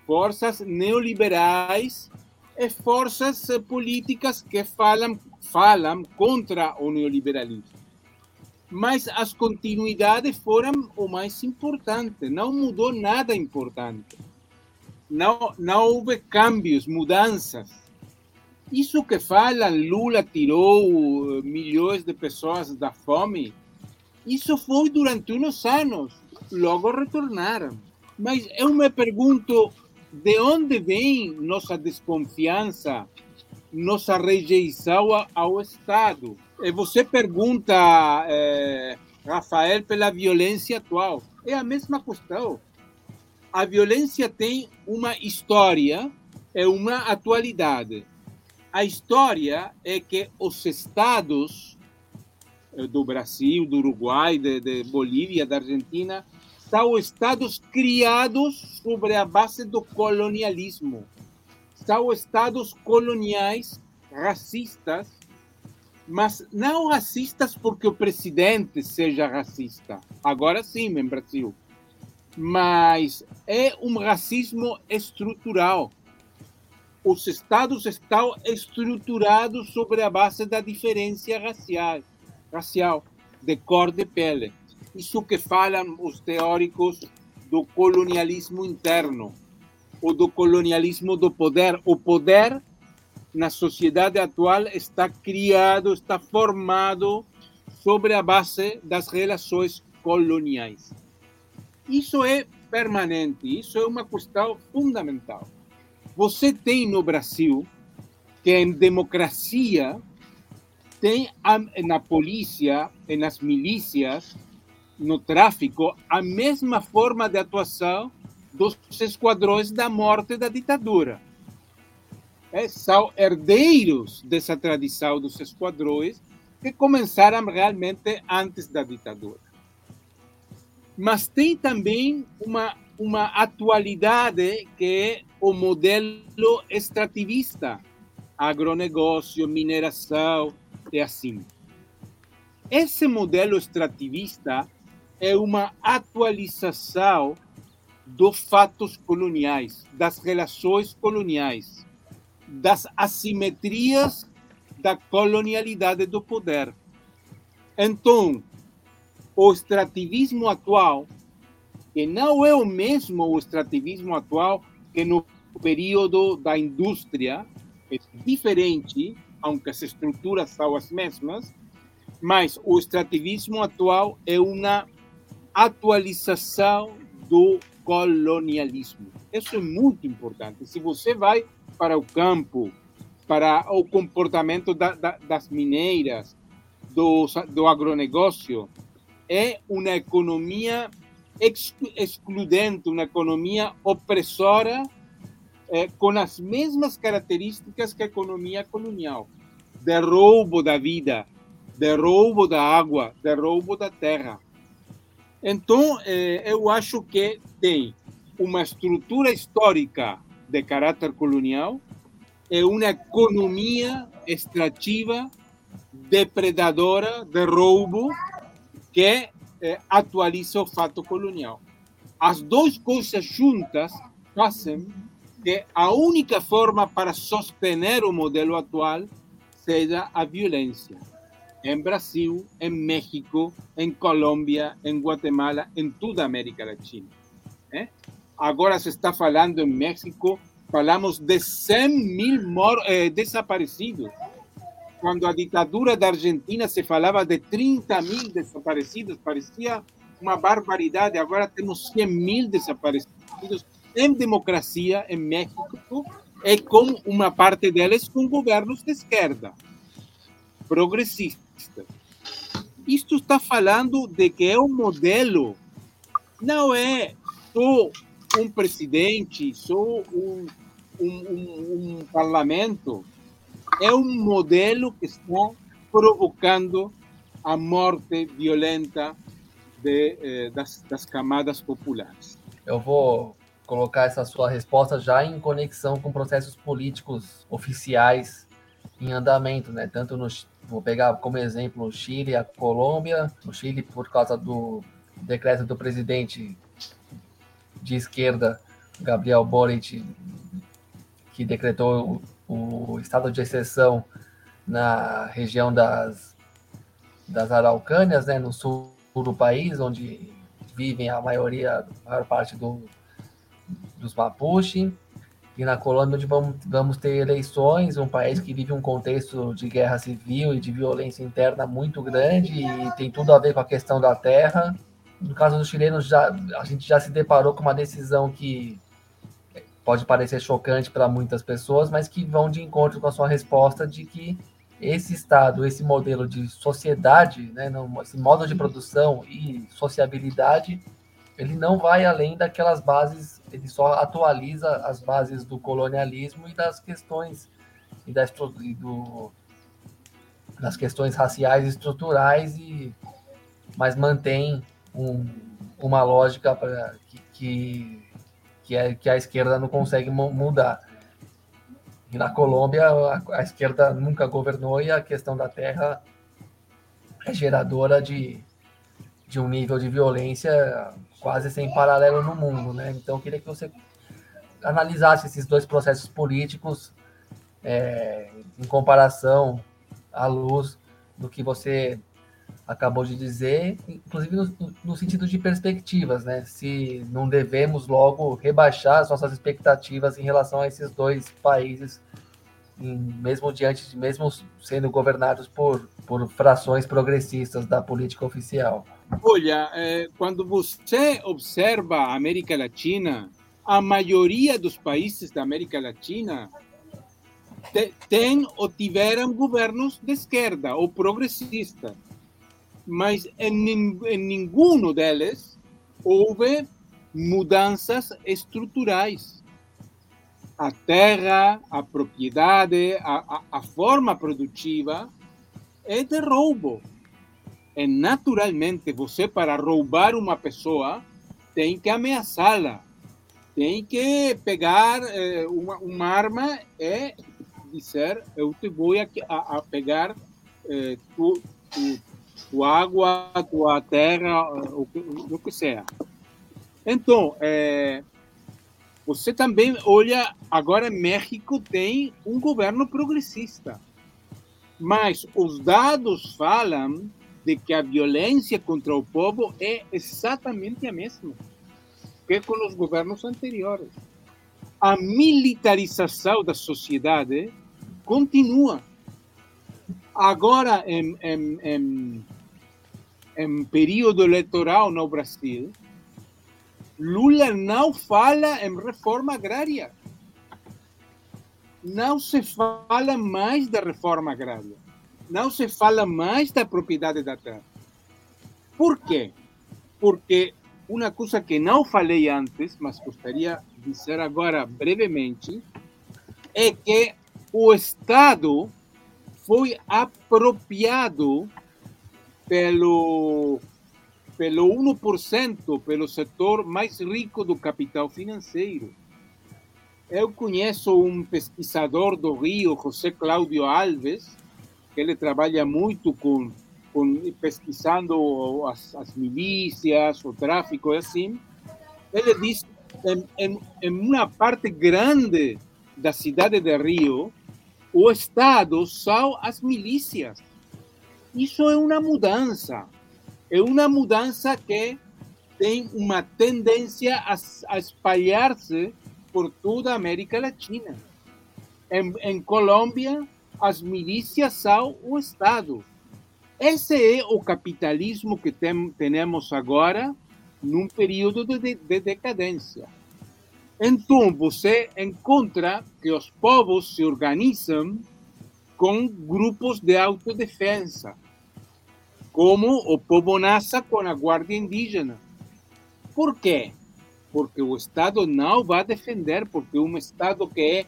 Speaker 3: forças neoliberais e forças políticas que falam, falam contra o neoliberalismo. Mas as continuidades foram o mais importante, não mudou nada importante. Não, não houve cambios, mudanças. Isso que falam, Lula tirou milhões de pessoas da fome, isso foi durante uns anos, logo retornaram. Mas eu me pergunto, de onde vem nossa desconfiança, nossa rejeição ao Estado? E você pergunta, é, Rafael, pela violência atual. É a mesma questão. A violência tem uma história e uma atualidade. A história é que os estados eh, do Brasil, do Uruguai, de, de Bolívia, da Argentina, são estados criados sobre a base do colonialismo. São estados coloniais, racistas, mas não racistas porque o presidente seja racista. Agora sim, em Brasil. Mas é um racismo estrutural. Os estados estão estruturados sobre a base da diferença racial, racial de cor de pele. Isso que falam os teóricos do colonialismo interno, ou do colonialismo do poder. O poder na sociedade atual está criado, está formado sobre a base das relações coloniais. Isso é permanente, isso é uma questão fundamental. Você tem no Brasil que em democracia tem na polícia, nas milícias, no tráfico, a mesma forma de atuação dos esquadrões da morte da ditadura é, são herdeiros dessa tradição dos esquadrões que começaram realmente antes da ditadura. Mas tem também uma, uma atualidade que é o modelo extrativista, agronegócio, mineração e assim. Esse modelo extrativista é uma atualização dos fatos coloniais, das relações coloniais das assimetrias da colonialidade do poder. Então, o extrativismo atual, que não é o mesmo o extrativismo atual que no período da indústria, é diferente, aunque as estruturas são as mesmas, mas o extrativismo atual é uma atualização do colonialismo. Isso é muito importante. Se você vai para o campo, para o comportamento da, da, das mineiras, do, do agronegócio, é uma economia excludente, uma economia opressora, é, com as mesmas características que a economia colonial, de roubo da vida, de roubo da água, de roubo da terra. Então, é, eu acho que tem uma estrutura histórica de caráter colonial é uma economia extrativa, depredadora, de roubo, que eh, atualiza o fato colonial. As duas coisas juntas fazem que a única forma para sostener o modelo atual seja a violência. Em Brasil, em México, em Colômbia, em Guatemala, em toda a América Latina. Eh? Agora se está falando em México falamos de 100 mil eh, desaparecidos. Quando a ditadura da Argentina se falava de 30 mil desaparecidos, parecia uma barbaridade. Agora temos 100 mil desaparecidos em democracia em México e com uma parte deles com governos de esquerda, progressistas. Isto está falando de que é um modelo, não é só um presidente, só um, um, um, um parlamento, é um modelo que está provocando a morte violenta de, eh, das, das camadas populares.
Speaker 2: Eu vou colocar essa sua resposta já em conexão com processos políticos oficiais em andamento, né? Tanto no vou pegar como exemplo o Chile, a Colômbia, o Chile por causa do decreto do presidente de esquerda Gabriel Boric que decretou o, estado de exceção na região das das Araucânias, né, no sul do país, onde vivem a maioria, a maior parte do, dos Mapuche, e na Colômbia onde vamos, vamos ter eleições, um país que vive um contexto de guerra civil e de violência interna muito grande e tem tudo a ver com a questão da terra. No caso dos chilenos, já, a gente já se deparou com uma decisão que pode parecer chocante para muitas pessoas, mas que vão de encontro com a sua resposta de que esse estado, esse modelo de sociedade, né, esse modo de produção e sociabilidade ele não vai além daquelas bases, ele só atualiza as bases do colonialismo e das questões e, das, e do, das questões raciais estruturais e mas mantém um, uma lógica pra, que, que, que, é, que a esquerda não consegue mudar. E na Colômbia a, a esquerda nunca governou e a questão da terra é geradora de, de um nível de violência quase sem paralelo no mundo, né? Então, eu queria que você analisasse esses dois processos políticos é, em comparação à luz do que você acabou de dizer, inclusive no, no, sentido de perspectivas, né? Se não devemos logo rebaixar as nossas expectativas em relação a esses dois países, em, mesmo diante de, mesmo sendo governados por, por frações progressistas da política oficial.
Speaker 3: Olha, eh, quando você observa a América Latina, a maioria dos países da América Latina tem ou tiveram governos de esquerda ou progressistas, mas em, em nenhum deles houve mudanças estruturais. A terra, a propriedade, a, a, a forma produtiva é de roubo é naturalmente você para roubar uma pessoa tem que ameaçá-la, tem que pegar eh, uma, uma, arma e dizer eu te vou a, a pegar eh, tu, tu, tua água, tua terra, o que, o que seja. Então, eh, você também olha, agora México tem um governo progressista, mas os dados falam de que a violência contra o povo é exatamente a mesma que com os governos anteriores. A militarização da sociedade continua. Agora, em, em, em, em período eleitoral no Brasil, Lula não fala em reforma agrária. Não se fala mais da reforma agrária não se fala mais da propriedade da terra. Por quê? Porque uma coisa que não falei antes, mas gostaria de dizer agora brevemente, é que o Estado foi apropriado pelo pelo 1%, pelo setor mais rico do capital financeiro. Eu conheço um pesquisador do Rio, José Cláudio Alves, que ele trabalha muito com, com pesquisando as, as milícias, o tráfico e assim. Ele diz em, em, em uma parte grande da cidade de Rio, o Estado são as milícias. Isso é uma mudança. É uma mudança que tem uma tendência a, a espalhar-se por toda a América Latina. Em, em Colômbia, as milícias são o Estado. Esse é o capitalismo que tem, temos agora num período de, de decadência. Então, você encontra que os povos se organizam com grupos de autodefesa, como o povo Nasa com a Guarda Indígena. Por quê? Porque o Estado não vai defender, porque é um Estado que é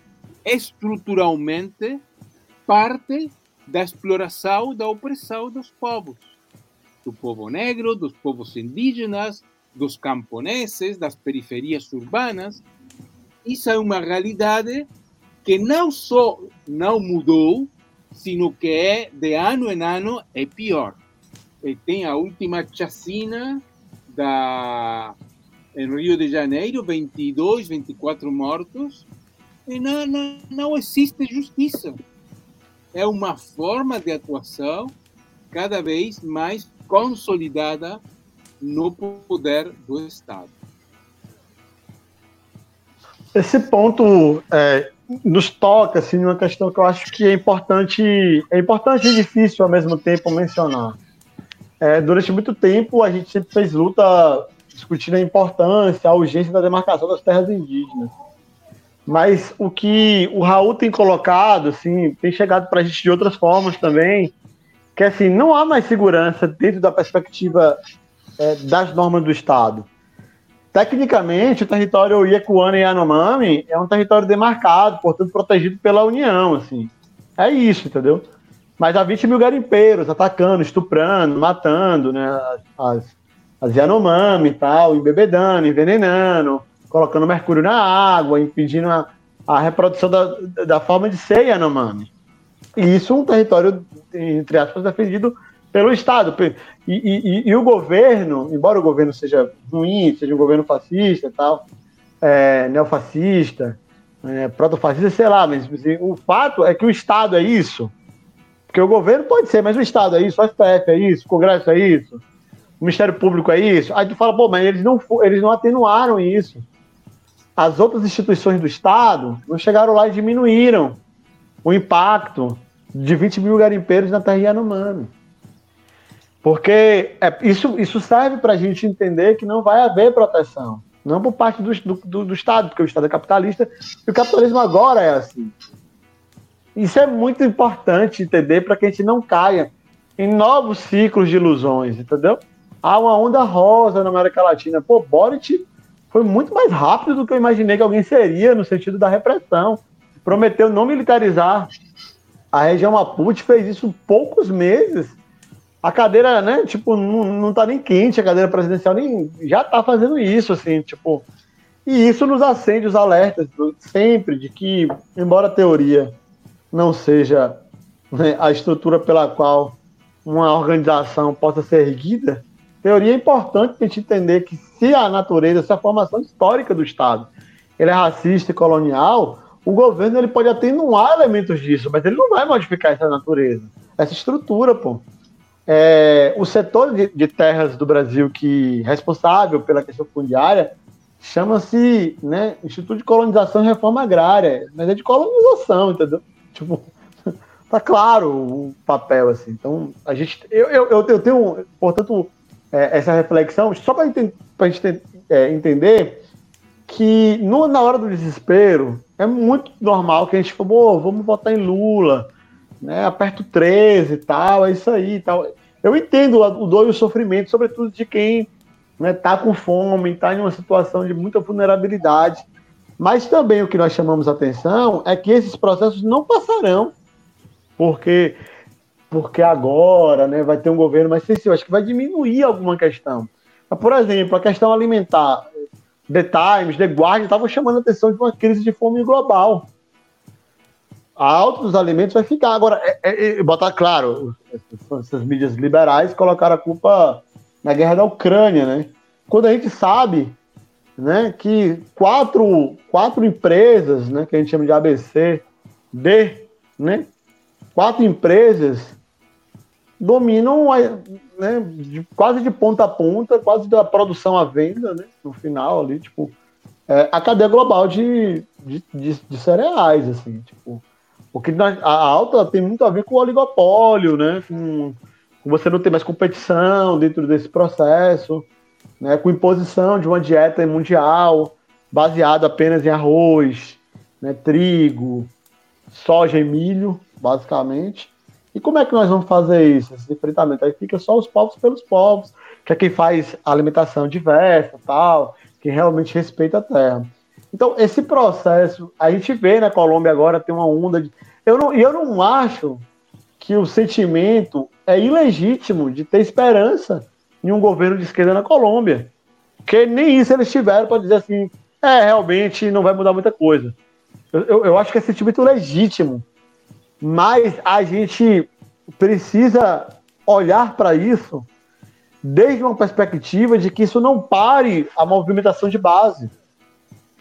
Speaker 3: estruturalmente parte da exploração, da opressão dos povos. Do povo negro, dos povos indígenas, dos camponeses, das periferias urbanas. Isso é uma realidade que não só não mudou, sino que é de ano em ano é pior. E tem a última chacina da em Rio de Janeiro, 22, 24 mortos, e não, não, não existe justiça. É uma forma de atuação cada vez mais consolidada no poder do Estado.
Speaker 4: Esse ponto é, nos toca assim, numa questão que eu acho que é importante, é importante e difícil ao mesmo tempo mencionar. É, durante muito tempo a gente sempre fez luta discutindo a importância, a urgência da demarcação das terras indígenas. Mas o que o Raul tem colocado, assim, tem chegado para a gente de outras formas também, que assim, não há mais segurança dentro da perspectiva é, das normas do Estado. Tecnicamente, o território Iekuana e Yanomami é um território demarcado, portanto protegido pela União, assim. É isso, entendeu? Mas há 20 mil garimpeiros atacando, estuprando, matando, né, as, as Yanomami e tal, embebedando, envenenando, colocando mercúrio na água, impedindo a, a reprodução da, da forma de ser Yanomami. E isso é um território, entre aspas, defendido pelo Estado. E, e, e, o governo, embora o governo seja ruim, seja um governo fascista e tal, é, neofascista, é, proto-fascista, sei lá, mas assim, o fato é que o Estado é isso. Porque o governo pode ser, mas o Estado é isso, o STF é isso, o Congresso é isso, o Ministério Público é isso. Aí tu fala, pô, mas eles não, eles não atenuaram isso. As outras instituições do Estado não chegaram lá e diminuíram o impacto de 20 mil garimpeiros na terra Yanomami. Porque é, isso, isso serve para a gente entender que não vai haver proteção. Não por parte do, do, do, Estado, porque o Estado é capitalista e o capitalismo agora é assim. Isso é muito importante entender para que a gente não caia em novos ciclos de ilusões, entendeu? Há uma onda rosa na América Latina. Pô, Boric foi muito mais rápido do que eu imaginei que alguém seria no sentido da repressão. Prometeu não militarizar. A região Mapuche fez isso poucos meses a cadeira, né, tipo, não, não tá nem quente, a cadeira presidencial nem já tá fazendo isso, assim, tipo. E isso nos acende os alertas sempre de que, embora a teoria não seja né, a estrutura pela qual uma organização possa ser erguida, teoria é importante a gente entender que se a natureza, se a formação histórica do Estado ele é racista e colonial, o governo ele pode atenuar elementos disso, mas ele não vai modificar essa natureza, essa estrutura, pô. É, o setor de, de, terras do Brasil que é responsável pela questão fundiária chama-se né, Instituto de Colonização e Reforma Agrária, mas é de colonização, entendeu? Tipo, tá claro o papel, assim. Então, a gente. Eu, eu, eu tenho, portanto, é, essa reflexão, só para a gente é, entender que no, na hora do desespero é muito normal que a gente fale, vamos votar em Lula, né? Aperto 13 e tal, é isso aí tal. Eu entendo o dor e o sofrimento, sobretudo de quem né, tá com fome, está em uma situação de muita vulnerabilidade. Mas também o que nós chamamos atenção é que esses processos não passarão, porque porque agora né, vai ter um governo mais sensível. Acho que vai diminuir alguma questão. Por exemplo, a questão alimentar. The Times, The Guardian estavam chamando a atenção de uma crise de fome global a alta dos alimentos vai ficar. Agora, é, é, é, botar claro, essas mídias liberais colocaram a culpa na guerra da Ucrânia, né? Quando a gente sabe né, que quatro, quatro empresas, né, que a gente chama de ABC, D, né, quatro empresas dominam né, de, quase de ponta a ponta, quase da produção à venda, né, no final ali, tipo, é, a cadeia global de, de, de, de, cereais, assim, tipo, porque a alta tem muito a ver com o oligopólio, né, com, com você não ter mais competição dentro desse processo, né, com imposição de uma dieta mundial baseada apenas em arroz, né, trigo, soja e milho, basicamente. E como é que nós vamos fazer isso, esse enfrentamento? Aí fica só os povos pelos povos, que é quem faz alimentação diversa, tal, que realmente respeita a terra. Então, esse processo, a gente vê na Colômbia agora, tem uma onda de. Eu não, eu não acho que o sentimento é ilegítimo de ter esperança em um governo de esquerda na Colômbia. Porque nem isso eles tiveram para dizer assim, é, realmente não vai mudar muita coisa. Eu, eu, eu acho que é sentimento legítimo. Mas a gente precisa olhar para isso desde uma perspectiva de que isso não pare a movimentação de base.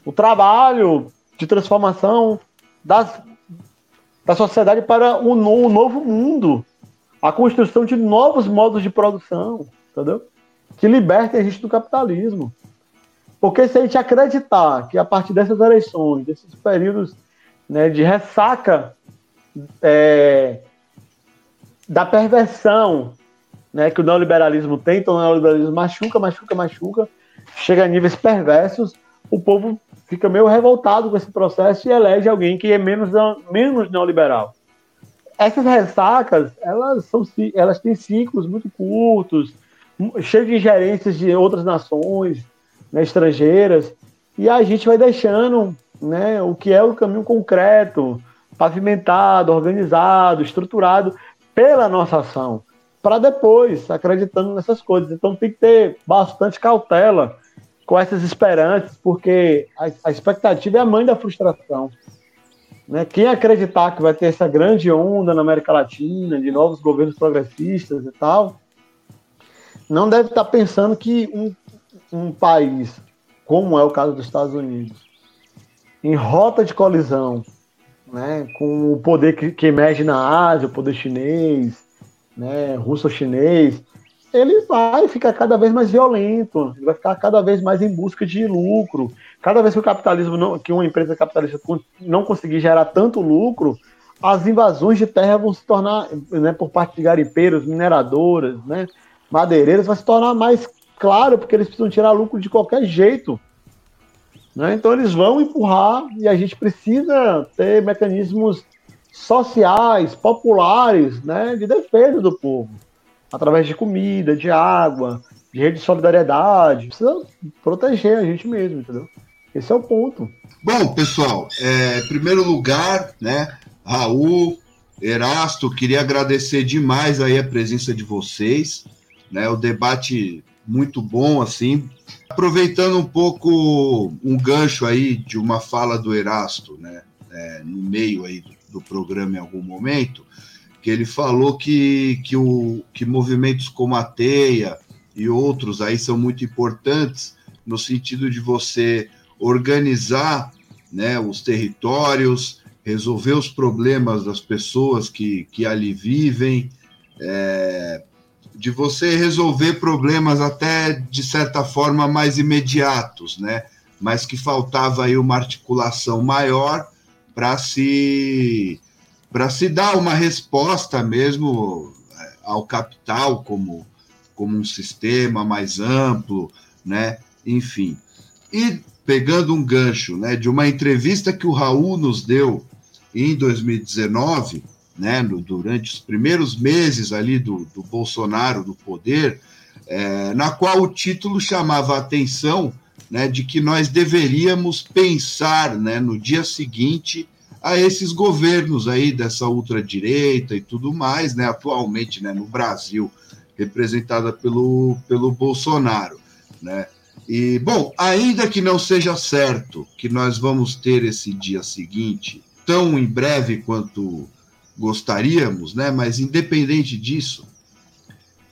Speaker 4: O trabalho de transformação das, da sociedade para um, um novo mundo. A construção de novos modos de produção, entendeu? Que libertem a gente do capitalismo. Porque se a gente acreditar que a partir dessas eleições, desses períodos né, de ressaca é, da perversão né, que o neoliberalismo tem, então o neoliberalismo machuca, machuca, machuca, chega a níveis perversos, o povo fica meio revoltado com esse processo e elege alguém que é menos, menos neoliberal. Essas ressacas, elas, são, elas têm ciclos muito curtos, cheios de ingerências de outras nações né, estrangeiras, e a gente vai deixando né, o que é o caminho concreto, pavimentado, organizado, estruturado pela nossa ação, para depois, acreditando nessas coisas. Então tem que ter bastante cautela com essas esperanças, porque a, a expectativa é a mãe da frustração. Né? Quem acreditar que vai ter essa grande onda na América Latina, de novos governos progressistas e tal, não deve estar pensando que um, um país, como é o caso dos Estados Unidos, em rota de colisão né, com o poder que, que emerge na Ásia, o poder chinês, né, russo-chinês, ele vai ficar cada vez mais violento, ele vai ficar cada vez mais em busca de lucro. Cada vez que o capitalismo, não, que uma empresa capitalista não conseguir gerar tanto lucro, as invasões de terra vão se tornar, né, por parte de garimpeiros, mineradoras, né, madeireiros, vai se tornar mais claro, porque eles precisam tirar lucro de qualquer jeito. Né? Então eles vão empurrar e a gente precisa ter mecanismos sociais, populares, né, de defesa do povo, através de comida, de água, de rede de solidariedade. Precisa proteger a gente mesmo, entendeu? Esse é o ponto.
Speaker 1: Bom, pessoal, é, em primeiro lugar, né, Raul, Erasto, queria agradecer demais aí a presença de vocês, né, o debate muito bom, assim, Aproveitando um pouco um gancho aí de uma fala do Erasto, né, é, no meio aí do, do, programa em algum momento, que ele falou que, que, o, que movimentos como a Teia e outros aí são muito importantes no sentido de você organizar né, os territórios, resolver os problemas das pessoas que, que ali vivem, é, de você resolver problemas até de certa forma mais imediatos, né? Mas que faltava aí uma articulação maior para se para se dar uma resposta mesmo é, ao capital como como um sistema mais amplo, né? Enfim. E pegando um gancho, né, de uma entrevista que o Raul nos deu em 2019, né, no, durante os primeiros meses ali do, do Bolsonaro do poder, é, na qual o título chamava a atenção né, de que nós deveríamos pensar né, no dia seguinte a esses governos aí dessa ultradireita e tudo mais, né, atualmente né, no Brasil, representada pelo, pelo Bolsonaro. Né? E, bom, ainda que não seja certo que nós vamos ter esse dia seguinte tão em breve quanto gostaríamos, né? Mas independente disso,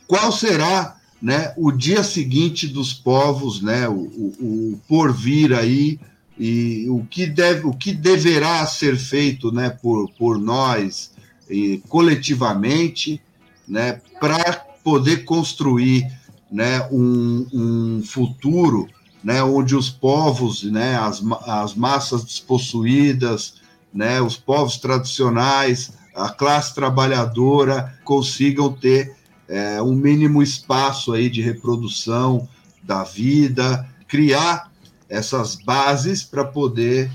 Speaker 1: qual será, né, o dia seguinte dos povos, né? O, o, o porvir aí e o que deve, o que deverá ser feito, né, por, por nós e, coletivamente, né, para poder construir, né, um, um futuro né, onde os povos, né, as, as massas despossuídas, né, os povos tradicionais, a classe trabalhadora consigam ter é, um mínimo espaço aí de reprodução da vida, criar essas bases para poder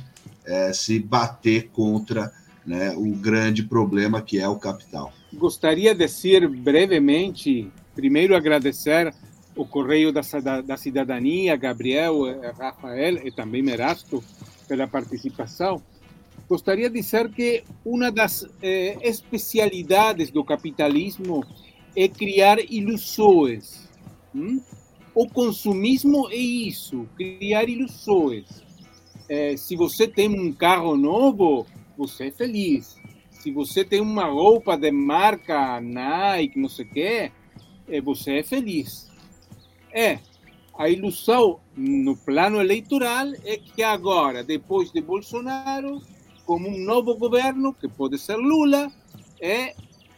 Speaker 1: é, se bater contra né, o grande problema que é o capital.
Speaker 3: Gostaria de dizer brevemente, primeiro agradecer o Correio da, da Cidadania, Gabriel, eh, Rafael e também Merasto pela participação. Gostaria de dizer que uma das eh, especialidades do capitalismo é criar ilusões. Hum? O consumismo é isso, criar ilusões. É, se você tem um carro novo, você é feliz. Se você tem uma roupa de marca Nike, não sei o quê, é, você é feliz. É, a ilusão no plano eleitoral é que agora, depois de Bolsonaro, como um novo governo, que pode ser Lula, é,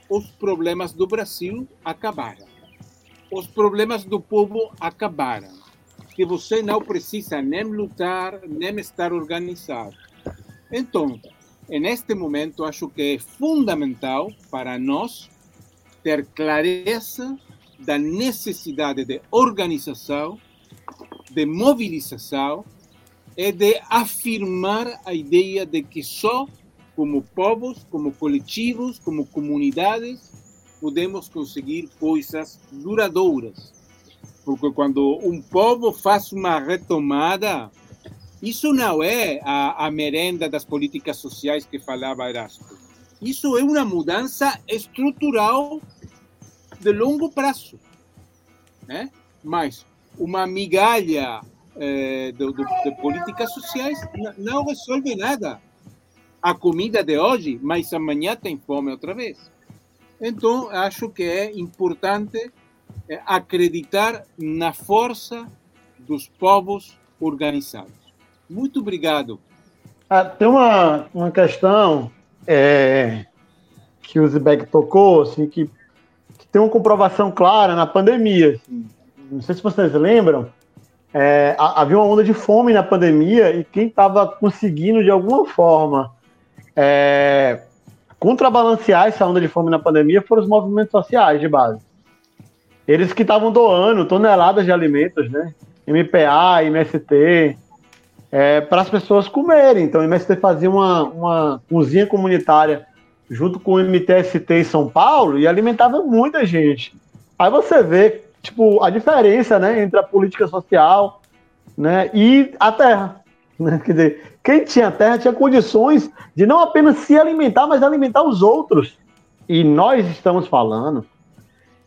Speaker 3: os problemas do Brasil acabaram os problemas do povo acabaram. Que você não precisa nem lutar, nem estar organizado. Então, neste momento, acho que é fundamental para nós ter clareza da necessidade de organização, de mobilização e de afirmar a ideia de que só como povos, como coletivos, como comunidades, podemos conseguir coisas duradouras. Porque quando um povo faz uma retomada, isso não é a, a merenda das políticas sociais que falava Erasto. Isso é uma mudança estrutural de longo prazo. Né? Mas uma migalha eh, de, de, de, políticas sociais não resolve nada. A comida de hoje, mas amanhã tem fome outra vez. Então, acho que é importante eh, acreditar na força dos povos organizados. Muito obrigado.
Speaker 4: Ah, tem uma, uma questão é, que o Zibek tocou, assim, que, que, tem uma comprovação clara na pandemia. Assim. Não sei se vocês lembram, é, havia uma onda de fome na pandemia e quem estava conseguindo, de alguma forma, é, contrabalancear essa onda de fome na pandemia foram os movimentos sociais de base. Eles que estavam doando toneladas de alimentos, né? MPA, MST, é, para as pessoas comerem. Então, o MST fazia uma, uma cozinha comunitária junto com o MTST em São Paulo e alimentava muita gente. Aí você vê, tipo, a diferença, né, entre a política social, né, e a terra. Né? Quer dizer, quem tinha terra tinha condições de não apenas se alimentar, mas alimentar os outros. E nós estamos falando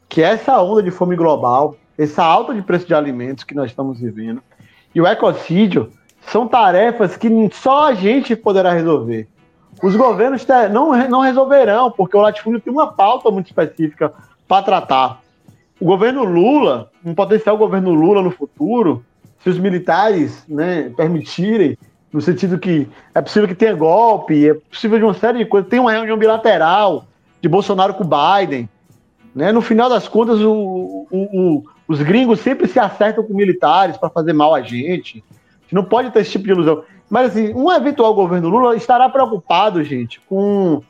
Speaker 4: que essa onda de fome global, essa alta de preço de alimentos que nós estamos vivendo, e o ecocídio são tarefas que só a gente poderá resolver. Os governos não, não resolverão, porque o latifúndio tem uma pauta muito específica para tratar. O governo Lula, um potencial governo Lula no futuro, se os militares né, permitirem, no sentido que é possível que tenha golpe, é possível de uma série de coisas, tem uma reunião bilateral de Bolsonaro com Biden. Né? No final das contas, o, o, o, os gringos sempre se acertam com militares para fazer mal a gente. Não pode ter esse tipo de ilusão. Mas assim, um eventual governo Lula estará preocupado, gente, com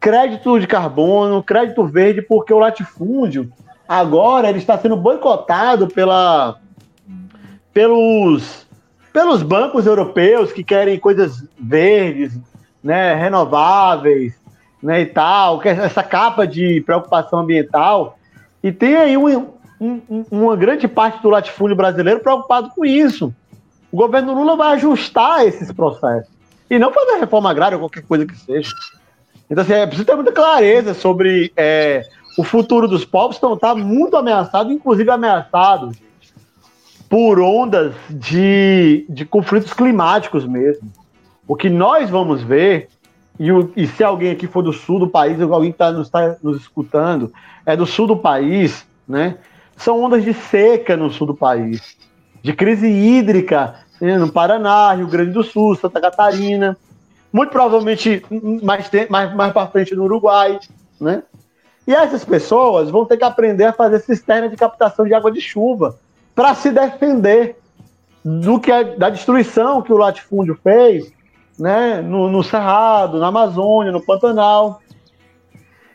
Speaker 4: crédito de carbono, crédito verde, porque o latifúndio agora ele está sendo boicotado pela pelos, pelos bancos europeus que querem coisas verdes, né, renováveis, né, e tal, é essa capa de preocupação ambiental. E tem aí um, um, uma grande parte do latifúndio brasileiro preocupado com isso. O governo Lula vai ajustar esses processos e não fazer reforma agrária ou qualquer coisa que seja. Então, assim, é preciso ter muita clareza sobre é, o futuro dos povos, que está muito ameaçado, inclusive ameaçado, por ondas de, de conflitos climáticos mesmo. O que nós vamos ver, e, o, e se alguém aqui for do sul do país, ou alguém está nos, tá nos escutando, é do sul do país, né? São ondas de seca no sul do país, de crise hídrica né, no Paraná, Rio Grande do Sul, Santa Catarina, muito provavelmente mais, mais, mais para frente no Uruguai, né? E essas pessoas vão ter que aprender a fazer cisterna de captação de água de chuva, para se defender. do que a, da destruição que o latifúndio fez né, no, no Cerrado, na Amazônia, no Pantanal.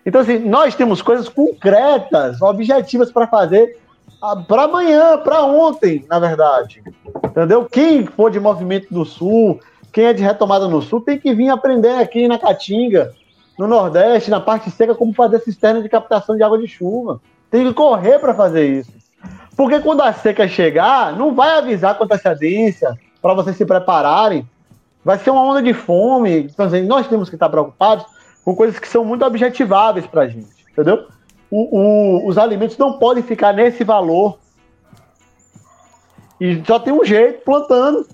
Speaker 4: Então, assim, nós temos coisas concretas, objetivas para fazer ah, para amanhã, para ontem, na verdade. Entendeu? Quem for de movimento do Sul, quem é de retomada no Sul, tem que vir aprender aqui na Caatinga, no Nordeste, na parte seca, como fazer cisterna de captação de água de chuva. Tem que correr para fazer isso. Porque quando a seca chegar, não vai avisar com antecedência para vocês se prepararem. Vai ser uma onda de fome. Então, assim, nós temos que estar preocupados com coisas que são muito objetiváveis para a gente, entendeu? O, o, os alimentos não podem ficar nesse valor. E só tem um jeito, plantando.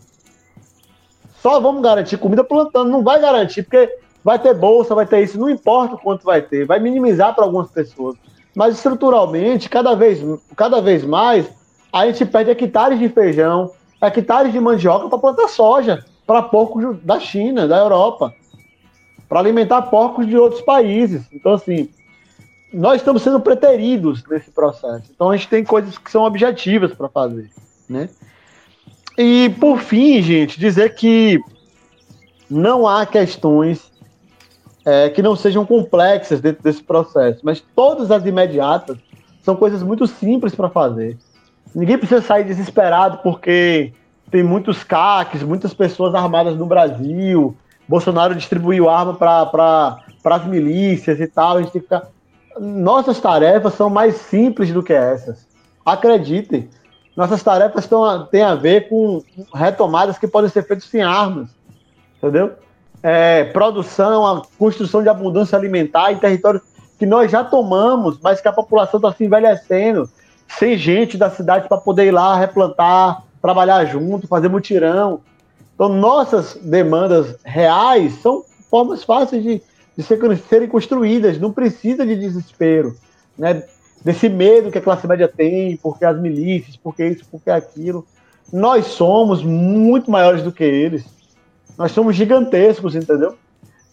Speaker 4: Só vamos garantir comida plantando. Não vai garantir, porque vai ter bolsa, vai ter isso. Não importa o quanto vai ter. Vai minimizar para algumas pessoas. Mas estruturalmente, cada vez, cada vez mais, a gente perde hectares de feijão, hectares de mandioca para plantar soja para porcos da China, da Europa, para alimentar porcos de outros países. Então, assim, nós estamos sendo preteridos nesse processo. Então, a gente tem coisas que são objetivas para fazer, né? E, por fim, gente, dizer que não há questões é, que não sejam complexas dentro desse processo, mas todas as imediatas são coisas muito simples para fazer. Ninguém precisa sair desesperado porque tem muitos CACs, muitas pessoas armadas no Brasil. Bolsonaro distribuiu arma para as milícias e tal. A gente tem que ficar... Nossas tarefas são mais simples do que essas. Acreditem. Nossas tarefas têm a ver com retomadas que podem ser feitas sem armas. Entendeu? É, produção, a construção de abundância alimentar em territórios que nós já tomamos, mas que a população está se envelhecendo, sem gente da cidade para poder ir lá replantar, trabalhar junto, fazer mutirão. Então, nossas demandas reais são formas fáceis de, de serem construídas, não precisa de desespero, né? desse medo que a classe média tem, porque as milícias, porque isso, porque aquilo. Nós somos muito maiores do que eles. Nós somos gigantescos, entendeu?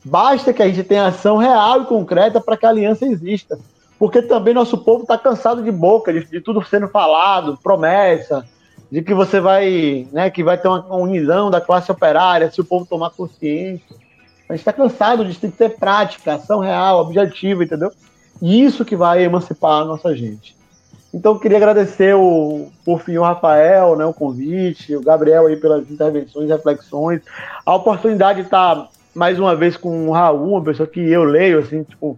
Speaker 4: Basta que a gente tenha ação real e concreta para que a aliança exista. Porque também nosso povo está cansado de boca, de, de, tudo sendo falado, promessa, de que você vai, né, que vai ter uma, união da classe operária se o povo tomar consciência. A gente está cansado de ter prática, ação real, objetivo, entendeu? E isso que vai emancipar a nossa gente. Então, queria agradecer, o, por fim, o Rafael, né, o convite, o Gabriel aí pelas intervenções, reflexões, a oportunidade de estar mais uma vez com o Raul, uma pessoa que eu leio, assim, tipo,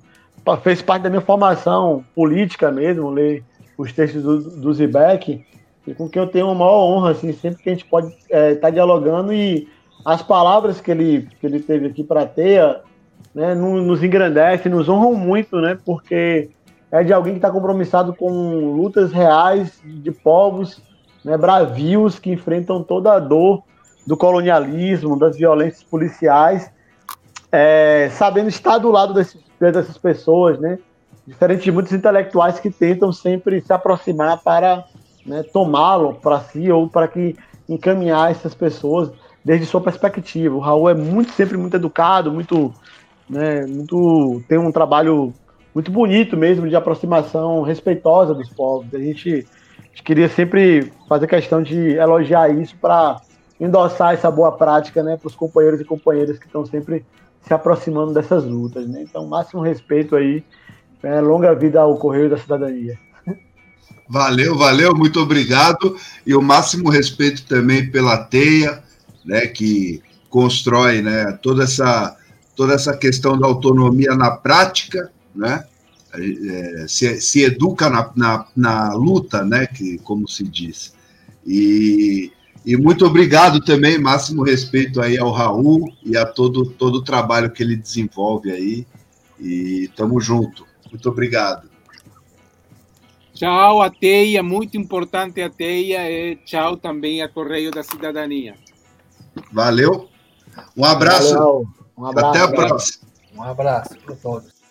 Speaker 4: fez parte da minha formação política mesmo, ler os textos do, do Zibek, e com quem eu tenho uma maior honra, assim, sempre que a gente pode estar é, tá dialogando e as palavras que ele, que ele teve aqui para ter, né, nos engrandecem, nos honram muito, né, porque é de alguém que está compromissado com lutas reais de povos né, bravios que enfrentam toda a dor do colonialismo, das violências policiais, é, sabendo estar do lado desses, dessas pessoas, né? Diferente de muitos intelectuais que tentam sempre se aproximar para né, tomá-lo para si ou para que encaminhar essas pessoas desde sua perspectiva. O Raul é muito sempre muito educado, muito, né, muito tem um trabalho muito bonito mesmo, de aproximação respeitosa dos povos. A gente, a gente queria sempre fazer questão de elogiar isso para endossar essa boa prática né, para os companheiros e companheiras que estão sempre se aproximando dessas lutas. Né? Então, máximo respeito aí, né, longa vida ao Correio da Cidadania.
Speaker 1: Valeu, valeu, muito obrigado. E o máximo respeito também pela Teia, né, que constrói né, toda, essa, toda essa questão da autonomia na prática né? É, se, se, educa na, na, na, luta, né? Que, como se diz. E, e muito obrigado também, máximo respeito aí ao Raul e a todo, todo o trabalho que ele desenvolve aí. E tamo junto. Muito obrigado.
Speaker 3: Tchau, a teia, muito importante a teia, e tchau também a Correio da Cidadania.
Speaker 1: Valeu. Um abraço.
Speaker 4: Um abraço.
Speaker 1: Até a próxima.
Speaker 2: Um abraço para todos.